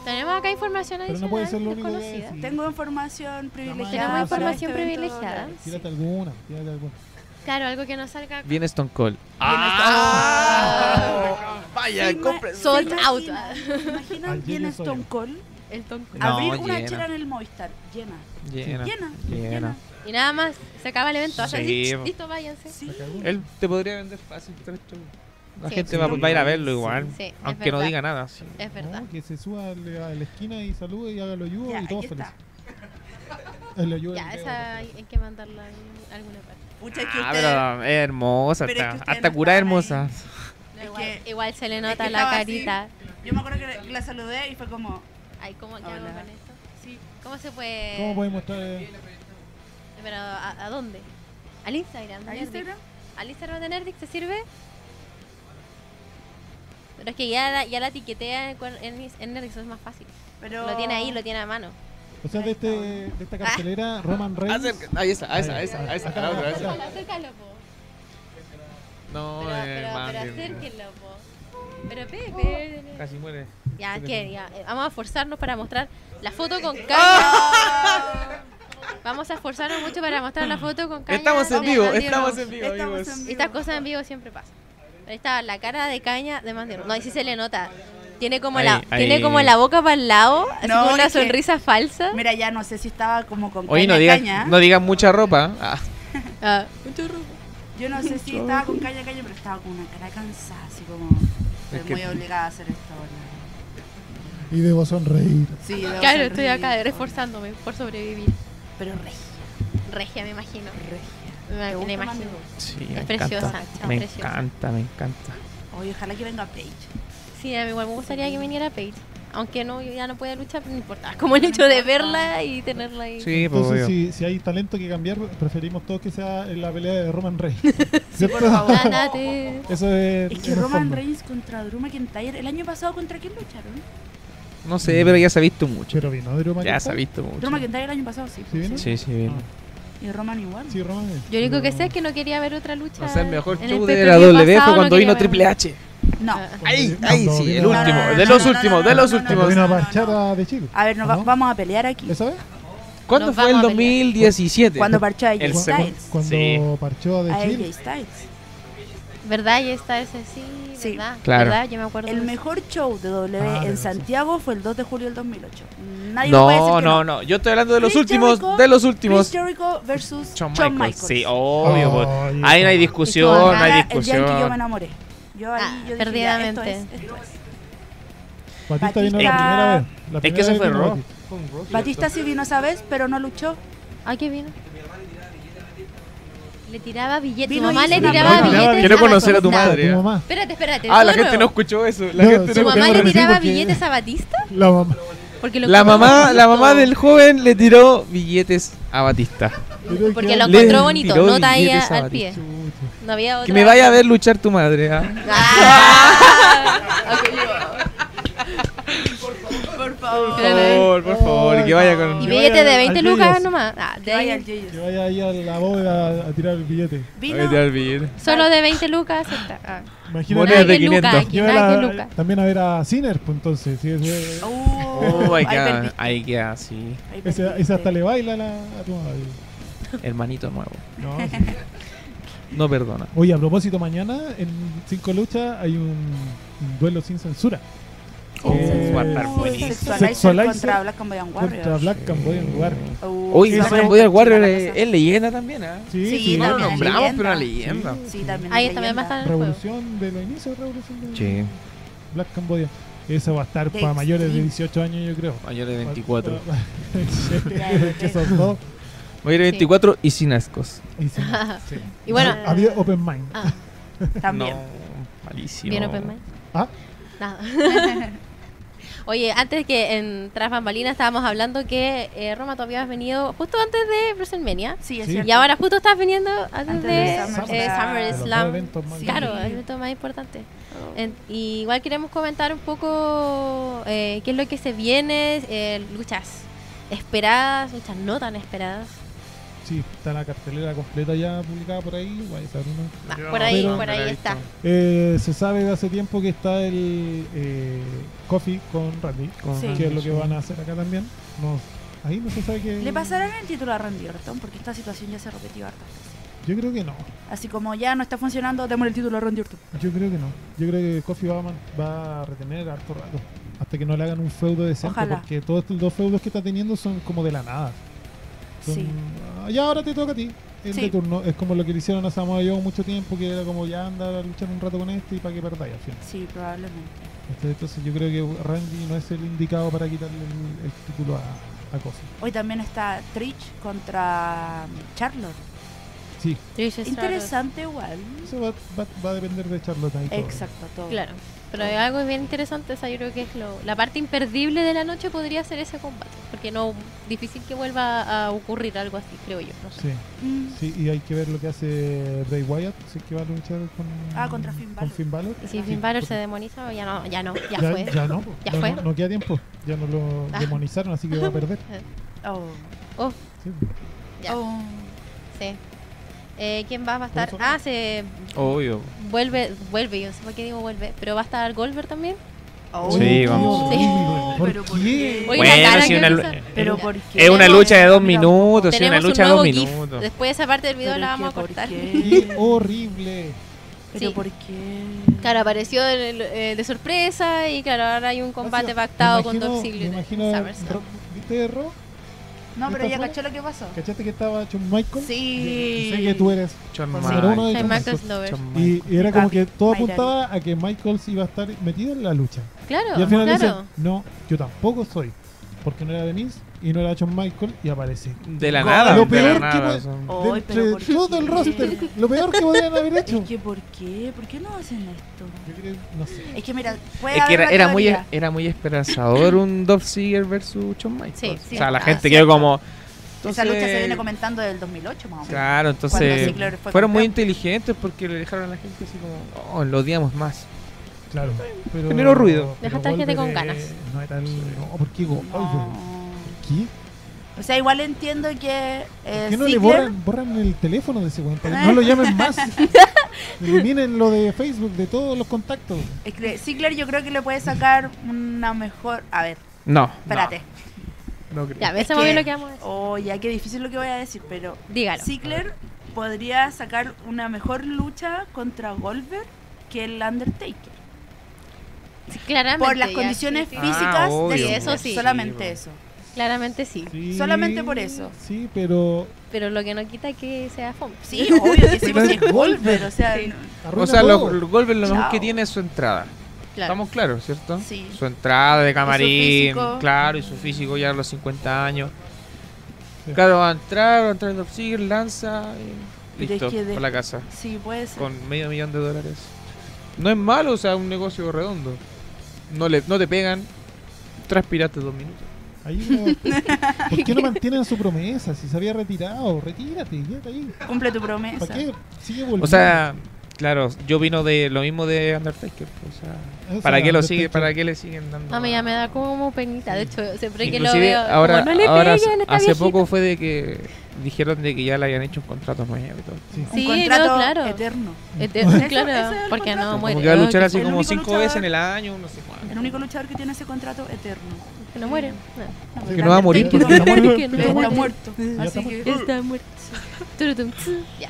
Tenemos acá información Pero no adicional. puede ser lo único que desconocida. decir. Tengo información privilegiada. Tenemos información este evento privilegiada. Sí. Tírate alguna, tírate alguna. Claro, algo que no salga. Viene Stone Cold. Ah. Vaya, ¿Se ima- compre. se Sold out. imaginan- ¿Se imaginan Al Stone. Cold? El tonco. No, Abrir una llena. chela en el Movistar. Llena. Llena. Llena. Llena. Y nada más, se acaba el evento. Sí, así, po. listo, váyanse. Sí. Saca alguna. Él te podría vender fácil tres shows. La Sí. gente Sí. va, va a ir a verlo igual. Sí, es aunque no diga nada. sí. Es verdad. No, que se suba al- a la esquina y salude y haga lo Ya, y todos felices. El ayuda Ya, esa hay, hay que mandarla a alguna parte. Pucha, es que Ah, usted- pero es hermosa. pero es que hasta hasta no estaban hermosa. No, Es igual, que- igual se le es nota que la estaba así. carita. Yo me acuerdo que la saludé y fue como. Ay, ¿cómo qué hago con esto? Sí. ¿Cómo se puede...? ¿Cómo puede mostrar? eh? Pero, ¿a, a dónde? ¿Al Instagram? ¿A Nerdic. Instagram? ¿Al Instagram de Nerdic te sirve? Pero es que ya la, ya la etiquetea en, en, Nerdic, eso es más fácil. Pero... Lo tiene ahí, lo tiene a mano. O sea, de, este, de esta cartelera, Roman Reigns. Acerca- Ahí esa, a esa, a esa, a esa, a la otra, a esa. Acércalo, acércalo, po. No, Pero, eh, pero, man, pero acérquenlo, po. Pero Pepe... Casi muere. Ya, que ya, eh, vamos a forzarnos para mostrar la foto con caña. Vamos a esforzarnos mucho para mostrar la foto con caña. Estamos en vivo, estamos en vivo, Estamos amigos. en vivo. Estas cosas en vivo siempre pasan. Ahí está la cara de caña de Mandy. No, ahí sí se le nota. Tiene como, Ahí, la, ahí. tiene como la boca para el lado, así No, con una es que- sonrisa falsa. Mira, ya no sé si estaba como con Oye, caña, no digan, caña. no digan mucha ropa. Ah, Ah, Yo no sé si estaba con caña, caña, pero estaba con una cara cansada, así como. Estoy Es que- muy obligada a hacer esto. Y debo sonreír. Sí, debo claro, estoy acá esforzándome por sobrevivir. Pero regia, Regia, me imagino. regia. Me, ¿Te me gusta imagino. Sí, Es me preciosa, encanta. Me preciosa. encanta, me encanta. Oye, ojalá que venga Paige. Sí, a mí igual me gustaría que viniera Paige. Aunque no, ya no puede luchar, no importa. Como el hecho de verla y tenerla ahí. Sí, pues Entonces, si, si hay talento que cambiar, preferimos todos que sea en la pelea de Roman Reigns. ¿Cierto? por favor. Eso es. Es que Roman fondo. Reigns contra Drew McIntyre, el año pasado, ¿contra quién lucharon? No sé, pero ya se ha visto mucho. Pero vino Drew Ya se ha McIntyre. visto Drew mucho. McIntyre el año pasado, sí. ¿Sí vino? Sí, sí, bien. Ah, Y Roman igual. sí, Roman. Yo lo único que sé es que no quería ver otra lucha. O sea, el mejor show de la W fue cuando vino Triple H. No. Ah. Ahí, ahí vino- sí, el último. De los últimos, de los últimos. vino a no, no, Parchara de Chile. A ver, nos vamos a pelear aquí. ¿Esa vez? ¿Cuándo fue el vamos a pelear. 2017? Cuando parchó a AJ El Styles. Cuando parchó de A Chile. AJ Styles. ¿Verdad? Y está ese sí, Sí. ¿verdad? Claro. ¿Verdad? Yo me acuerdo. El eso. mejor show de W Ah, en. Santiago fue el 2 de julio del 2008. Nadie me puede decir No, que no, no. Yo estoy hablando de los Chris últimos, Jericho- de los últimos. Chris Jericho versus Shawn Shawn Michaels. Michaels. Sí, obvio. pues. Oye, Ahí no hay no. discusión, no hay Cara, El día en que yo me discusión. enamoré. Yo ahí Ah, yo dije, perdidamente. esto es, esto es. Batista vino la primera vez. La Es que vez fue vino Raw. Batista. Sí vino esa vez, pero no luchó. Ay, ¿qué vino? Le tiraba billetes. Tu mamá le tiraba billetes. Quiero conocer a tu madre. Tu mamá. Espérate, espérate. Ah, la gente no escuchó eso. La No, gente ¿Tu no mamá no le tiraba billetes a Batista? La mamá. Porque lo La mamá, la mamá del joven le tiró billetes a Batista. Porque que- lo encontró bonito, tiró nota ahí billetes a al pie. No había otra. Que me vaya a ver luchar tu madre. ¿ah? Ah. Ok, yo- Por favor. Por favor, por favor. Que vaya con. Y billete de al 20 Jeyos. lucas nomás. Ah, de Que vaya ahí- al Yeyos. Que vaya ahí a la bóveda a tirar el billete. Vino. Te da el billete. solo de 20 lucas. está. Ah. Imagínate. Monedas de Nada que lucas 500. aquí, la- lucas. también a ver a Sinner, pues entonces. Sí, ese, Oh, Oh, ahí queda, ahí queda, sí. Perdiste. ese hasta le baila a la, a tu madre. Hermanito nuevo. No, sí. No perdona. Oye, a propósito, mañana en Cinco Luchas hay un duelo sin censura. Oh, Eh. Sexualizer, contra Black and Warrior. Contra Black Camboyan Warrior. Uh, Oye, ese la es, leyenda también, ¿ah? Sí, Sí, sí. No lo nombramos, pero una leyenda. Sí, también. Ahí también va a estar. Revolución de los inicios de Revolución de Sí, Black Cambodia. Eso va a estar para mayores de Extreme. 18 años, yo creo. mayor de 24. Sí, que son dos. Mayor de Sí. 24 y sin ascos. Y sí. Y bueno- había Open Mind. Ah, También. No, malísimo. bien open mind. Ah, Nada. Oye, antes que en Tras Bambalinas estábamos hablando que eh, Roma todavía has venido justo antes de WrestleMania. Sí, es Sí. cierto. Y ahora justo estás viniendo antes, Antes de, de eh, SummerSlam. eventos más Sí. Claro, el evento más importante. En- y igual queremos comentar un poco eh, qué es lo que se viene, eh, luchas esperadas, luchas no tan esperadas. Sí, está la cartelera completa ya publicada por ahí. Vaya. Ah, por ahí, pero- por ahí está. Eh, se sabe de hace tiempo que está el eh, Coffee con Randy, Con Sí. que es lo que van a hacer acá también. No, ahí no se sabe que. ¿Le pasarán el título a Randy Orton? Porque esta situación ya se repetió hartas. Yo creo que no. Así como ya no está funcionando, démosle el título a Randy Orton. Yo creo que no. Yo creo que Coffee va a, man- va a retener harto rato. Hasta que no le hagan un feudo decente. Ojalá. Porque todos estos dos feudos que está teniendo son como de la nada. Son, Sí. "Ah, ya ahora te toca a ti. El Sí. de turno. Es como lo que le hicieron a Samoa Joe mucho tiempo, que era como ya andar a luchar un rato con este y para que perdáis al final. Sí, probablemente. Entonces, entonces yo creo que Randy no es el indicado para quitarle el, el título a, a. Hoy también está Trish contra um, Charlotte. Sí. Interesante igual. eso va, va, va a depender de Charlotte ahí. todo. Exacto, todo. Claro. Pero hay algo bien interesante, esa yo creo que es lo, la parte imperdible de la noche podría ser ese combate. Porque no, difícil que vuelva a ocurrir algo así, creo yo. No sé. Sí. Mm, Sí, y hay que ver lo que hace Bray Wyatt, si es que va a luchar con, Ah, contra Finn con Balor. Finn Balor. Y si Finn Balor se demoniza, ya no, ya no, ya, ya, fue. ya no, Ya no, fue. no, no queda tiempo, ya no lo Ah. demonizaron, así que va a perder. Oh. Oh, Sí. ya, Oh. sí. Eh, ¿Quién va? Va a estar? Ah, se Obvio. vuelve, vuelve, yo no sé por qué digo vuelve, pero va a estar Goldberg también. Oh. Sí, vamos. Sí. ¿Por Pero ¿por qué? Bueno, si una. Es una lucha de dos minutos, sí, una un lucha de dos GIF. minutos. Después esa parte del video Pero la es vamos a que, ¿por cortar. qué? Horrible. ¿Pero Sí. por qué? Claro, apareció de, eh, de sorpresa y claro, ahora hay un combate pactado con imagino- Dolph Ziggler. Me en imagino, SummerSlam. Ro- ¿viste Ro? No, pero ¿Está ya cachó lo que pasó. ¿Cachaste que estaba Shawn Michaels? Sí. Sé que tú eres número uno de. Shawn Y, y era como que todo apuntaba a que Michaels iba a estar metido en la lucha. Claro, Y al final claro. dicen, no, yo tampoco soy. Porque no era Denise y no era Shawn Michaels y aparece. De la Lo nada. peor de la que nada, puede- son- Ay, De pero entre ¿por todo el qué? roster, lo peor que podían haber hecho. Es que ¿por qué? ¿Por qué no hacen esto? Yo creo, no sé. Es que mira, puede Es que haber era, muy, era muy esperanzador un Dolph Ziggler versus Shawn Michaels. Sí, sí. o sea, la Ah, gente quedó como... Esa lucha se viene comentando del 2008 más o menos. Claro, entonces fueron muy inteligentes porque le dejaron a la gente así como, oh, lo odiamos más. Claro. Pero, Generó ruido. Dejaste a la gente con ganas. eh, No era el. No, ¿por qué? No. ¿Qué? O sea, igual entiendo que eh, ¿Por qué no le borran, borran el teléfono de ese weón? Para que No lo llamen más. Eliminen lo de Facebook, de todos los contactos. Es que Ziggler yo creo que le puede sacar una mejor... A ver, No. espérate. No, no creo. Ya, Es que- lo que vamos a decir. Oh, ya qué difícil lo que voy a decir, pero Dígalo. Ziggler podría sacar una mejor lucha contra Goldberg que el Undertaker. Sí, claramente. Por las ya, condiciones sí, sí. físicas Ah, de obvio. Eso sí. solamente Sí, eso. Claramente sí. Sí, Solamente por eso. Sí, pero. Pero lo que no quita que sea fome. Sí, obvio que sí, porque es Goldberg, o sea, Sí. O sea, lo, lo- lo mejor que tiene es su entrada. Claro. Estamos claros, ¿cierto? Sí. Su entrada de camarín, claro, y su físico ya a los 50 años. Sí. Claro, va a entrar, va a entrar Dolph Ziggler, lanza y es listo, que de- por la casa. sí, puede ser. Con medio millón de dólares. No es malo, o sea, un negocio redondo. No, le, no te pegan, transpiraste dos minutos. Ahí no- ¿Por qué no mantienen su promesa? Si se había retirado, retírate, quédate ahí. Cumple tu promesa. ¿Para qué? Sigue volviendo. O sea, Claro, yo vino de lo mismo de Undertaker. o sea, Eso ¿Para qué lo Undertaker. sigue? ¿Para qué le siguen dando? A mí ya me da como penita. De hecho, siempre que lo veo. ahora, como, no le ahora peguen, está hace viejito". poco fue de que dijeron de que ya le habían hecho un contrato nuevo y todo. Sí. Sí, un contrato no, claro. eterno. Eterno, claro, es porque contrato. no muere. Como que va a luchar así como cinco luchador- veces en el año, no sé cuánto. El único luchador que tiene ese contrato eterno. Que no muere. No. Que no va a morir Que porque no va a morir. Que no Está muere. muerto. Así está que Está muerto. Turutum. Ya.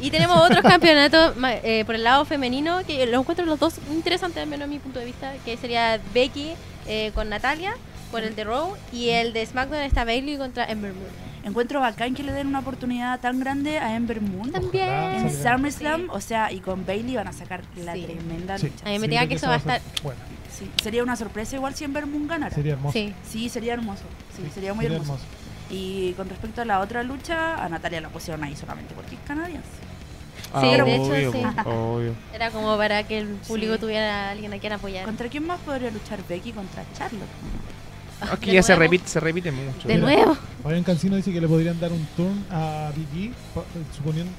Y tenemos otros campeonatos eh, por el lado femenino que los encuentro los dos interesantes, al menos a mi punto de vista, que sería Becky eh, con Natalia por el de Raw y el de SmackDown está Bailey contra Ember Moon. encuentro bacán que le den una oportunidad tan grande a Ember Moon. También. En. SummerSlam, Sí. o sea, y con Bailey van a sacar la Sí. tremenda Sí. lucha. A mí me Sí, diga creo que eso va a estar- buena. Sí, sería una sorpresa igual si Ember Moon ganara. Sería hermoso. Sí. Sí, sería hermoso. Sí, sería muy hermoso. Y con respecto a la otra lucha, a Natalia la pusieron ahí solamente porque es canadiense. Sí, de hecho, obvio, sí. obvio. Era como para que el público Sí. tuviera a alguien a quien apoyar. ¿Contra quién más podría luchar Becky? Contra Charlotte. Aquí ya se repite, se repite mucho. De Mira. nuevo. Fabián Cancino dice que le podrían dar un turn a pa- suponiendo.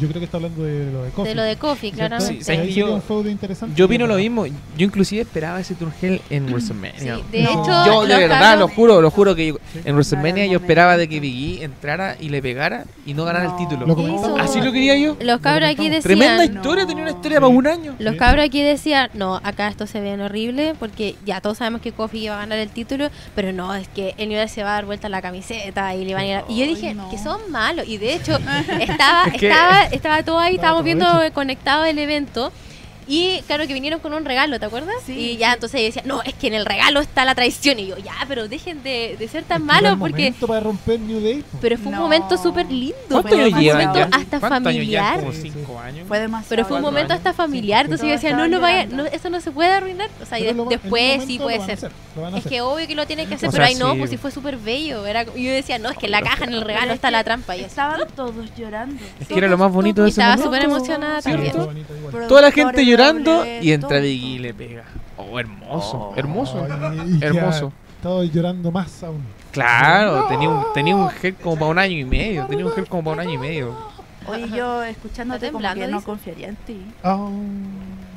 Yo creo que está hablando de lo de Kofi. De lo de ¿cierto? claramente. Sí, ¿sabes Ahí que sería yo- un feudo interesante. Yo vino lo mismo. Yo inclusive esperaba ese Turgel en WrestleMania. Sí, de No. hecho, Yo de verdad, lo juro, lo juro que yo- Sí. en WrestleMania yo esperaba de que Big E entrara y le pegara y no ganara No. el título. Lo. Así lo quería yo. Los cabros aquí decían. Tremenda No. historia, tenía una historia para un año. Los Sí. cabros aquí decían, no, acá esto se ve horrible porque ya todos sabemos que Kofi iba a ganar el título, pero no, es que el nivel se va a dar vuelta la camiseta y le van a ir a- Y yo dije, no. que son malos. Y de hecho, estaba, Es que- estaba, estaba todo ahí, estábamos viendo hecho. conectado el evento. Y claro que vinieron con un regalo, ¿te acuerdas? Sí, y ya entonces decía, no, es que en el regalo está la traición. Y yo, ya, pero dejen de, de ser tan malos porque... momento para romper New Day. Pero fue un No. momento súper lindo. ¿Cuántos Fue años un momento ya? hasta ¿Cuántos años familiar. llevan? Como cinco años. Fue demasiado. Pero fue un momento años. hasta familiar, Sí, entonces yo decía, no, no vaya, llorando. no, eso no se puede arruinar. O sea, y lo después sí puede ser. hacer, Es que obvio que lo tienen que hacer, O pero ahí no, pues si fue súper bello. Era, y yo decía, no, es que en la caja, en el regalo está es la trampa. Y. Estaban todos llorando. Es que era lo más bonito de ese estaba súper emocionada también. Toda la gente Productores, llorando y entra todo. Big E y le pega. Oh, hermoso, Oh. hermoso. Ay, Hermoso. Estaba llorando más aún. Claro, tenía un, tenía un gel como para un año y medio. Tenía un gel como para un año y medio. Oye, yo escuchándote Está como que temblando, no dice. confiaría en ti. Ah,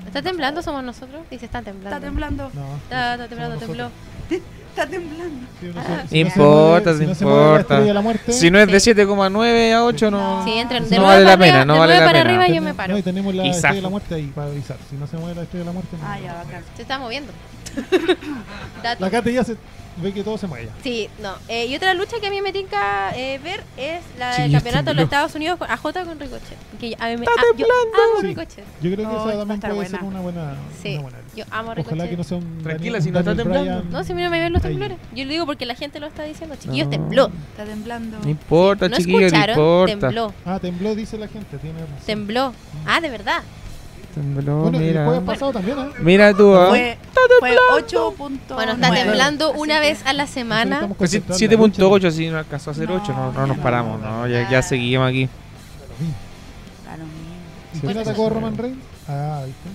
¿Está temblando? ¿Somos nosotros? Dice, están temblando. Está temblando. no. Está, está temblando, tembló. Está temblando. Sí, no sé- Ah. si no se Importa, si no se mueve la importa. de la muerte, Si no es de Sí. 7,9 a 8, no. Sí, entren no de vale 9 la para pena, arriba, no de vale 9 la para pena. arriba yo me paro. No, y tenemos la Y estrella de la muerte ahí para avisar. Si no se mueve la estrella de la muerte, no. Ah, ya, bacán. Se está moviendo. La Kate ya se ve que todo se mueve. Sí, no. Eh, y otra lucha que a mí me tinca eh, ver es la Sí, del campeonato de los Estados Unidos con AJ con Ricochet. Que a mí me, Está ah, yo amo Sí. Ricochet. Yo creo que No, esa va a también estar puede buena. ser una buena. Sí, una buena lucha. yo amo Ricochet. Ojalá que no sea un. Tranquila, Daniel- si no está Daniel temblando. No, si mira, me ven los ahí. temblores. Yo le digo porque la gente lo está diciendo. Chiquillos, No. tembló. Está temblando. No importa, ¿No chiquillos, no escucharon? importa. Tembló. Ah, tembló, dice la gente. Tiene razón. Tembló. Ah, de verdad. Tembló, Bueno, el mira. jueves pasado también, ¿eh? Mira tú, ¿ah? Fue, fue 8.9. Bueno, está temblando una vez a la semana. estamos Pues. 7.8 si no alcanzó a hacer 8, no, no nos No, paramos, no, ya, ya seguimos aquí. Da lo mismo. ¿Y quién atacó a Roman Reigns? Ah, ¿viste?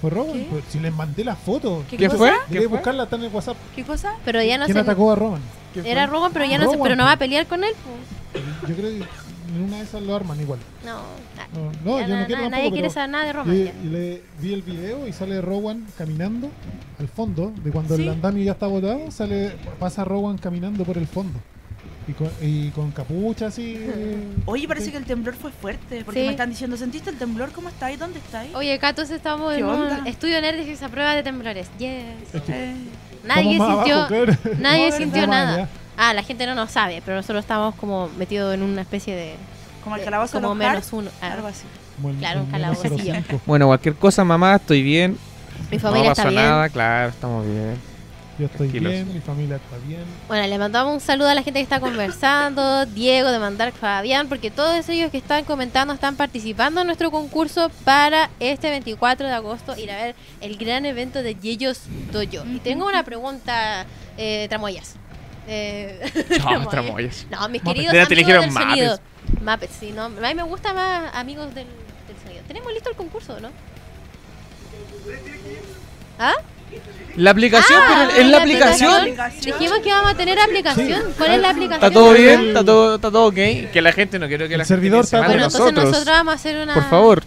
Fue Roman. ¿Qué? Pues, si les mandé la foto. ¿Qué ¿Qué fue? Quería buscarla, está en el WhatsApp. ¿Qué cosa? Pero ya no ¿Quién sé. atacó a Roman? Era Roman, pero ya no sé. Roman, Pero no va a pelear con él. pues. Yo creo que en una de esas lo arman igual. No, No, no, yo na- no quiero na- tampoco, nadie quiere saber nada de Roman. Y le vi el video y sale Rowan caminando al fondo, de cuando Sí. el andamio ya está botado, sale, pasa Rowan caminando por el fondo. Y con, y con capucha así. Oye, parece que el temblor fue fuerte. Porque Sí. me están diciendo, ¿sentiste el temblor? ¿Cómo está ahí? ¿Dónde está ahí? Oye, acá entonces estamos ¿Qué en onda? un estudio nerd que se prueba de temblores. Yes. Es que Eh, Nadie sintió, abajo, nadie No, sintió nada. Ah, la gente no nos sabe, pero nosotros estamos como metidos en una especie de, como el calabozo de como menos uno. Ah, Algo así. El- Claro, un. 05. Bueno, cualquier cosa, mamá, estoy bien. Mi No familia pasó está bien. nada, claro, estamos bien. Yo estoy Tranquilos. bien, mi familia está bien. Bueno, le mandamos un saludo a la gente que está conversando, Diego de Mandar Fabián, porque todos ellos que están comentando están participando en nuestro concurso para este 24 de agosto ir a ver el gran evento de Yeyos Doyo. Y tengo una pregunta, eh, Tramoyas. Eh, Chao, tramoyas. No, mis Muppets. queridos te amigos del Muppets. sonido. Muppets, sí, no. A mí me gusta más amigos del, del sonido. Tenemos listo el concurso, ¿no? ¿Ah? La aplicación, Ah, pero en la la aplicación. aplicación. Dijimos que íbamos a tener aplicación. ¿Cuál es la aplicación? Está todo bien, está todo, está todo ok. Que la gente no quiero que El la servidor está Bueno, entonces nosotros. nosotros vamos a hacer una... Por favor.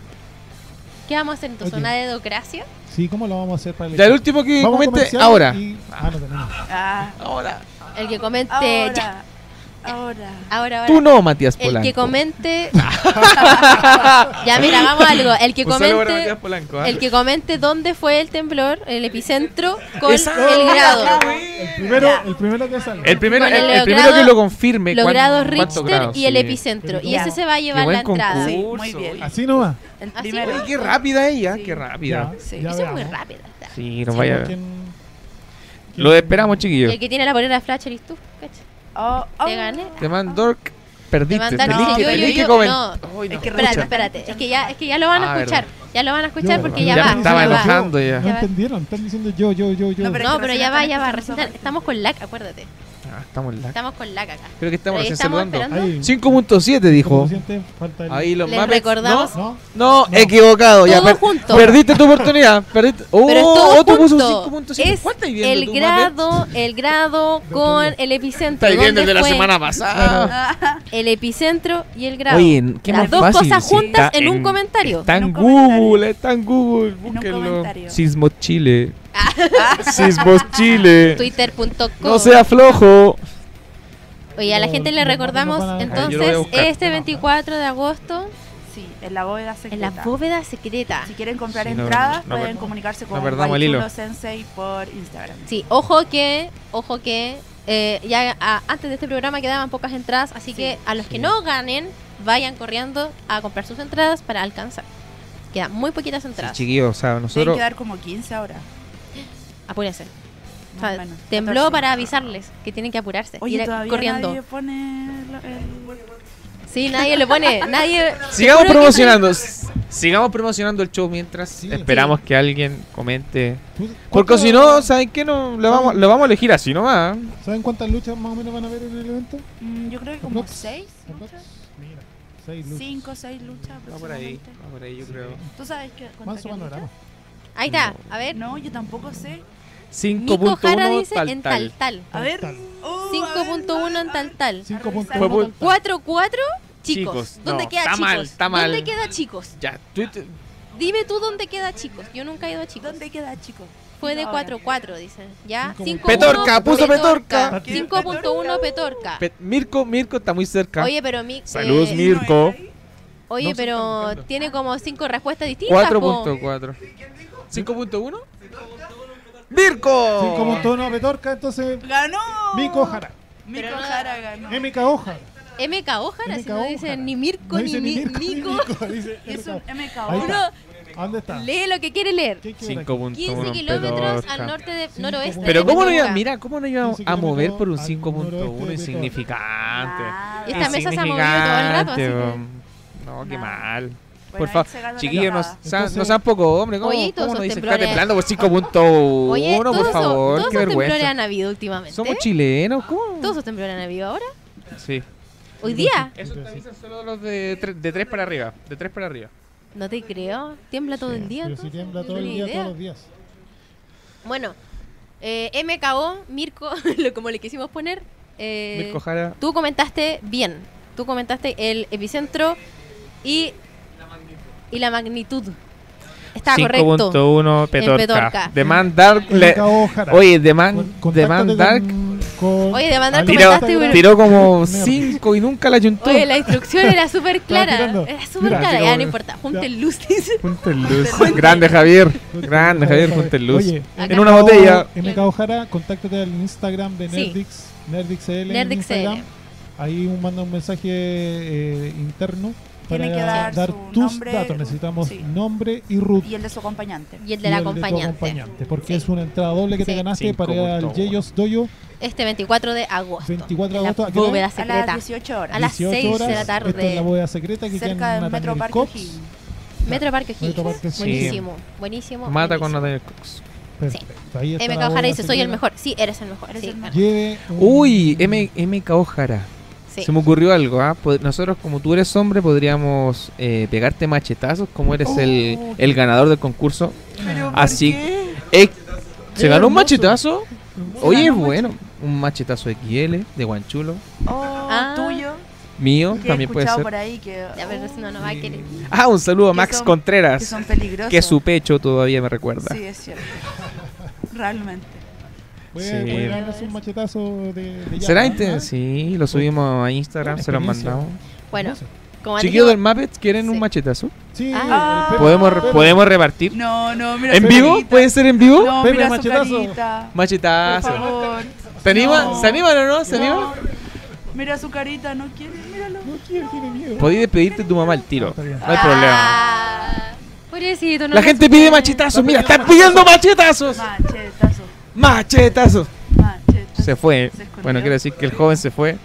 ¿Qué vamos a hacer entonces? ¿Una dedocracia? Sí, ¿cómo lo vamos a hacer para el Ya el último que Vamos a comente ahora. y- Ah, no tenemos. Ah, Ahora. El que comente... ahora, ya. ahora. Ahora, ahora. Tú no, Matías El Polanco. que comente... ya, mira, hagamos algo. El que Un saludo para comente... Matías Polanco, ¿ah? El que comente dónde fue el temblor, el epicentro, con Esa- el grado. El primero, el primero que sale. El primero, el, el el primero grado- que lo confirme. Los grados Richter y el sí. epicentro. Y Ya. ese se va a llevar la entrada. concurso. Sí, muy bien. Así nomás. El ¿Ah, sí? primero. Oye, qué rápida ella, Sí. qué rápida. Ya, Sí. ya Eso es muy rápido. Sí, nos Sí, vaya. ¿quién- quién- Lo esperamos, chiquillos. El que tiene la polera flash eres tú. Oh, oh. Te gané. Te man Dork, perdiste. Te no, que, yo- tenés yo- que yo- comen- no. Ay, no. Es que Espérate, espérate. Es que ya, es que ya lo van a Ah, escuchar. verdad. Ya lo van a escuchar Yo, porque ya ya, me va. estaba ya va. enojando ya. No Ya va. entendieron, están diciendo yo, yo, yo, yo. No, pero- No, pero ya va, ya va. recién Estamos con lag, acuérdate. Ah, estamos en la. Estamos con lag acá. Creo que estamos recién saludando. esperando. Ahí. 5.7 dijo. Ahí los Les Muppets. recordamos- ¿No? No, No. equivocado. Ya Todo per- junto. Perdiste tu oportunidad. Perdiste. Oh, Pero es todo otro puso junto. 5.7. Es ¿Cuál estáis viendo el tú, grado, el grado con el epicentro. Estáis viendo ¿Dónde el de la fue semana pasada. El epicentro y el grado. Oye, qué Las más dos fácil. cosas juntas está en un comentario. Está en En un comentario. Google, está en Google. un Búsquenlo. comentario. Sismos Chile. Sismos Chile. Twitter.com. No sea flojo. Oye, a la gente le recordamos Ah, entonces este 24 de agosto sí, en la bóveda en secreta. la bóveda secreta. Si quieren comprar Sí, no, entradas, no, pueden no, comunicarse no con. Guaychulo Sensei por Instagram. Sí, ojo que, ojo que eh, ya a- antes de este programa quedaban pocas entradas, así Sí. que a los que no ganen, vayan corriendo a comprar sus entradas para alcanzar. Quedan muy poquitas Sí, entradas. chiquillos, o sea, Tienen nosotros. que dar como 15 ahora. O más sea, o menos, tembló 14. para avisarles que tienen que apurarse. Oye, ir todavía corriendo. nadie pone lo- el... Sí, nadie le pone, nadie. Sigamos promocionando. Sigamos promocionando el show mientras Sí. esperamos que alguien comente. ¿Tú- Porque si no, ¿saben qué? No, lo, vamos, lo vamos a elegir así nomás. ¿Saben cuántas luchas más o menos van a haber en el evento? Mm, yo creo que como Aprox. 6 Aprox. Mira, seis luchas. 5 o 6 luchas Va por ahí, va por ahí, yo creo. ¿Tú sabes qué? qué panorama. lucha? Ahí está, a ver. No, yo tampoco sé. Nico Jara 5.1 dice tal en tal. tal tal. A ver. Uh, 5.1 en tal tal. 5.1 Fue por- tal, tal. 4-4 chicos. Chicos, ¿Dónde no, queda está chicos? mal, está mal. ¿Dónde queda chicos? Ya, Twitter. Dime tú dónde queda chicos. Yo nunca he ido a chicos. ¿Dónde queda, chicos? Fue de Ahora. 4-4, dicen. ¿Ya? Cinco 5-1, Petorca, puso Petorca. 5.1 Petorca. Pe- Mirko, Mirko está muy cerca. Oye, pero mi, Saludos, eh, Mirko. Oye, No, pero tiene como 5 respuestas distintas. po. 4.4. ¿5.1? ¡Mirko! 5.1 Petorca, entonces ¡Ganó! Mico Jara. Mico Jara ganó. MK Ojara. MK Ojara, si no dicen ni Mirko ni, Mirko. Mico, es un MK. MK Ahí Uno está. ¿A ¿Dónde está? lee lo que quiere leer. ¿Qué hay que ver aquí? 5.1 15 kilómetros al norte de Cinco noroeste. Pero de ¿cómo no iba, mira, cómo no iba 15 a mover por un kilómetros al 5.1 noroeste de insignificante? Esta mesa se ha movido todo el rato, así que- Insignificante, No, qué Nada. mal. Por favor, chiquillos, no, sean- no sean poco hombre. ¿Cómo, Oye, y todos cómo no esos dicen? Está temblando por 5.1, Oye, por todos favor. todos Qué vergüenza. han habido últimamente. Somos chilenos, ¿cómo? Todos esos temblores han habido ahora. Sí. Hoy día. Eso te avisan solo los de 3 de tres para arriba. De 3 para arriba. No te creo. Tiembla todo el día. Pero si tiembla no todo el día, idea. todos los días. Bueno, eh, MKO, Mirko, lo- como le quisimos poner. eh, Mirko Jara. tú comentaste bien. Tú comentaste el epicentro y, y la magnitud. Está correcto. 5.1 Petorca. Petorca. Demand Dark. le-. Oye, Con- Demand contáctate Dark con- con- Oye, Demand Dark al tiró, tiró como Mira. 5 y nunca la ayuntó. Oye, la instrucción era súper clara. Era súper clara. Ya no importa. Junta Ya. el luz. dice. Junta el luz. Grande Javier. Grande Javier, junta el luz. Oye, en una botella. MK Ojara, contáctate al Instagram de Sí. Nerdix, NerdixL. Ahí un- manda un mensaje eh, interno Tiene que dar su tus nombre, datos. Necesitamos sí. nombre y root. Y el de su acompañante. Y el y del el de tu acompañante. acompañante, porque Sí. es una entrada doble que te Sí. ganaste para ir al 5.1. Yeyos Doyo Este 24 de agosto. 24 de en la agosto, ¿a qué hora? bóveda A las secreta. 18 horas. A las 18 6 de horas. la Esto es tarde. la bóveda secreta que cerca queda del en Metro Parque Cox. Metro Parque O'Higgins. Metro Parque O'Higgins. Buenísimo, buenísimo. Mata con buenísimo. Nathaniel Cox. Perfecto. Ahí está MK la Ojara dice, soy el secreta. mejor. Sí, eres el mejor. Eres el mejor. Lleve un- Uy, M MK Ojara. Sí. Se me ocurrió algo, ¿ah? Nosotros, como tú eres hombre, podríamos eh, pegarte machetazos como eres el, Oh. el ganador del concurso. Pero, ¿por Así- qué? Eh, ¿Se ganó un machetazo? Hermoso. Oye, bueno. Un machetazo XL de Guanchulo. Oh, Ah. tuyo. Mío, Que también puede ser. por ahí que, Ya, pero si no, no va a querer. Ah, un saludo a Max son- Contreras. que son peligrosos. Que su pecho todavía me recuerda. Sí, es cierto. Realmente. Puede, ganarse un machetazo de, de ¿Será inter-. Sí, lo subimos a Instagram, se lo mandamos. Bueno, como Chiquillos del dijimos, Muppet, ¿quieren un Sí. machetazo? Sí, Ah. el Pepe- ¿Podemos, Pepe- ¿Podemos repartir? No, no, mira ¿En vivo? carita. ¿Puede ser en vivo? No, Pepe, mira su machetazo. carita. Por Machetazo. favor. ¿Se animan? No. ¿Se animan o no? ¿Se No. animan? Mira su carita, no quiere, míralo. No quiere, tiene miedo. Podéis despedirte de tu mamá al tiro. Bien. No hay problema. Ah, Pobrecito, no La gente pide machetazos. Mira, están pidiendo machetazos. Machetazo, Machetazos. Machetazo. Se fue. Se. Bueno, quiero decir que el joven se fue.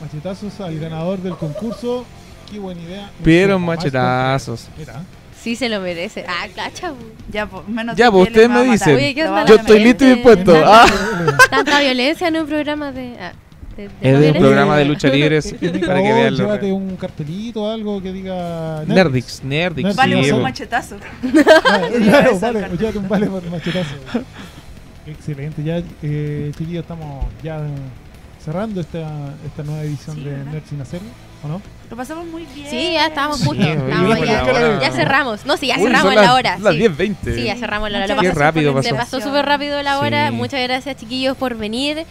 Machetazos al ganador del concurso. Qué buena idea. Pidieron machetazos. Mira, Sí se lo merece. Ah, cacha. Ya, pues, menos Ya, de pues, ustedes me dicen. Oye, ¿qué Lo onda va a la Yo estoy listo y dispuesto. Tanta- Ah. Tanta violencia en un programa de. ah, de- de Es de un programa de lucha libre para que vean Llévate un cartelito algo que diga Nerdix, Nerdix. Nerdix, Vale, sí, un machetazo. Digo claro, vale, llévate un vale por machetazo. Excelente, ya eh, chiquillos estamos ya cerrando esta, esta nueva edición Sí, de ¿verdad? Nerd Sin Hacer, ¿o no? Lo pasamos muy bien. Sí, ya estábamos Sí, estábamos por ya, la hora. ya cerramos. No, sí, ya Uy, cerramos la las- hora. Las sí. 10.20. Sí, ya cerramos la hora. Qué pasó- rápido Se pasó. pasó súper rápido la hora. Sí. Muchas gracias, chiquillos, por venir.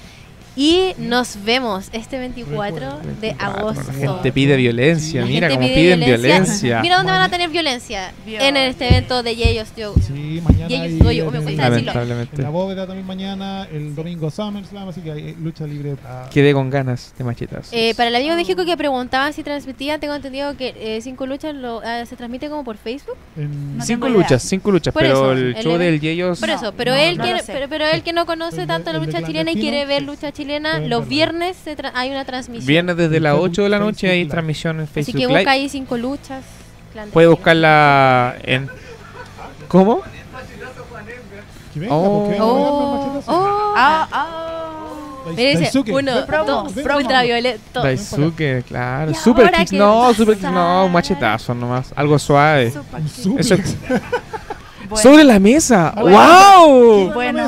Y nos vemos este 24 de 24, agosto. La gente pide violencia, Sí. mira cómo pide piden violencia. violencia. Mira dónde van a tener violencia. Dios. En este evento de Yeyos Yo. Sí, mañana Y ellos, hay oye, en, me el- cuesta decirlo. en la bóveda también mañana, el domingo SummerSlam, así que hay lucha libre para... Quedé con ganas de machetazos. Eh, para el amigo de México que preguntaba si transmitía, tengo entendido que eh, Cinco Luchas lo, ah, se transmite como por Facebook. en- No cinco luchas, cinco luchas, Por pero eso, el el show evento- del Yeyos. Por eso, pero no, él no que lo no- sé. pero, pero él que no conoce El tanto la el lucha chilena y quiere ver lucha chilena, Pueden los viernes se tra- hay una transmisión. Viernes desde las Facebook- 8 de la noche hay Facebook transmisión en Así Facebook que Live. busca ahí cinco luchas. Puede buscarla en. ¿Cómo? Que venga, Oh. Oh, oh. Ah, ah. Dai- Mira, dice uno, dos, promo. ultraviolento. Daisuke, claro. ¿Y Super Kicks, no? Super Kicks, no, un machetazo nomás. Algo suave. Eso- Bueno. Sobre la mesa. Bueno. ¡Wow! Bueno.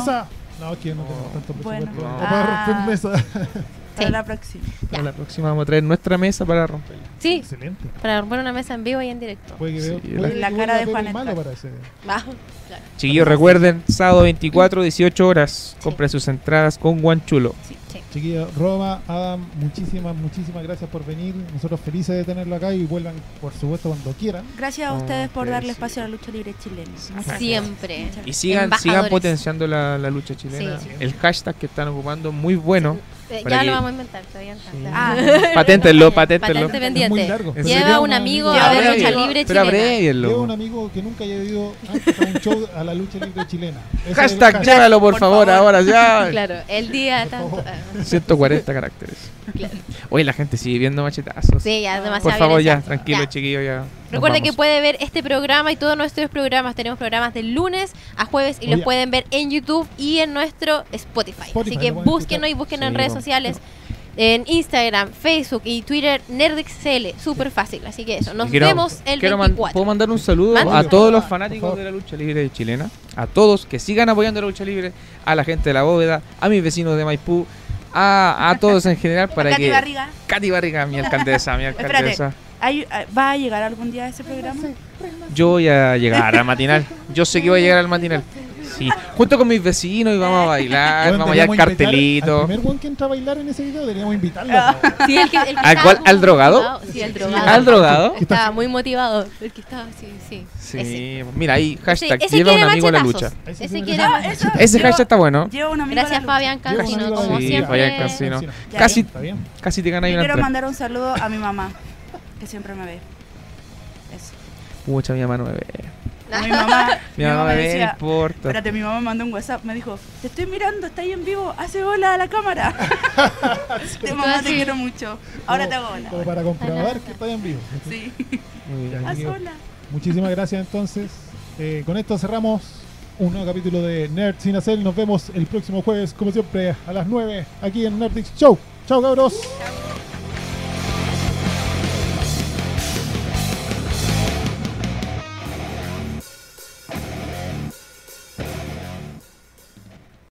No, que no tenemos tanto Bueno. presupuesto. No. No. Para romper Ah. mesa. Para la próxima. Ya. A la próxima vamos a traer nuestra mesa para romperla. Sí, Excelente. para romper una mesa en vivo y en directo. Puede que Sí, veo- la- que La vuelva cara de Pepe Juan el malo Edgar. para ese. Va, claro. Chiquillos, recuerden, sábado 24, 18 horas. Compren sus entradas con Guanchulo. Sí. Chiquillos, Roma, Adam, muchísimas, muchísimas gracias por venir. Nosotros felices de tenerlo acá y vuelvan, por supuesto, cuando quieran. Gracias a ustedes por darle sí. espacio a la lucha libre chilena. Siempre. Y sigan, sigan potenciando la, la lucha chilena. Sí. El hashtag que están ocupando, muy bueno. Eh, ya que- lo vamos a inventar, todavía no está. Sí. Ah. Paténtenlo, paténtenlo. Patente Es pendiente. muy largo. ¿En Lleva un amigo a ver lucha libre Pero chilena. Llevo un amigo que nunca haya ido a un show a la lucha libre chilena. Ese es Hashtag, llévalo por, Por favor, favor. ahora ya. Claro, el día Por tanto. favor. ah, 140 caracteres. Claro. Oye, la gente sigue viendo machetazos. Sí, ya demasiado. por favor, ya, tranquilo, Ya. chiquillo, ya. nos Recuerden que puede ver este programa y todos nuestros programas. Tenemos programas de lunes a jueves y los pueden ver en YouTube y en nuestro Spotify. Spotify, Así que búsquenos y búsquenos en Sí, redes po. sociales. En Instagram, Facebook y Twitter, NerdXCL. Súper fácil. Así que eso. Nos Quiero- vemos el quiero man- 24. ¿Puedo mandar un saludo a todos los fanáticos de la lucha libre chilena? A todos que sigan apoyando la lucha libre, a la gente de la bóveda, a mis vecinos de Maipú, a, a todos en general para Katy que... Barriga, Katy Barriga, mi alcaldesa, mi alcaldesa. ¿hay- ah, ¿va a llegar algún día ese programa? Yo voy a llegar al matinal. Yo sé que voy a llegar al matinal. Sí, junto con mis vecinos y vamos a bailar, Bueno, vamos a hallar deberíamos invitar cartelito. Al primer one que entra a bailar en ese video deberíamos invitarlo. Sí, el que, el que ¿Al cuál? ¿Al drogado? Sí, el drogado. ¿Al drogado? Estaba muy motivado. El que estaba, sí, sí. Sí, Ese. mira ahí, hashtag, ese lleva un amigo a la lucha. Ese Ese sí quiere me- Ah, machetazos. eso. Ese Llevo- hashtag está bueno. Llevo un amigo a la Gracias, lucha. Fabián Cancino. Como Sí, siempre. Fabián Cancino. Ya, Casi, casi te una quiero mandar un saludo a mi mamá, que siempre me ve. Eso. Pucha, mi mamá no me ve. Mi mamá, Mi mamá me ve, no decía, importa. espérate, mi mamá mandó un WhatsApp, me dijo, te estoy mirando, está ahí en vivo, hace hola a la cámara. Te mamá, te quiero mucho. Ahora te hago Como hola. para comprobar que está en vivo. Sí, Muy bien. Ya. haz hola. Muchísimas gracias entonces. Eh, con esto cerramos un nuevo capítulo de Nerd Sin Hacer. Nos vemos el próximo jueves, como siempre, a las 9 aquí en Nerdix Show. Chao, cabros. Chao.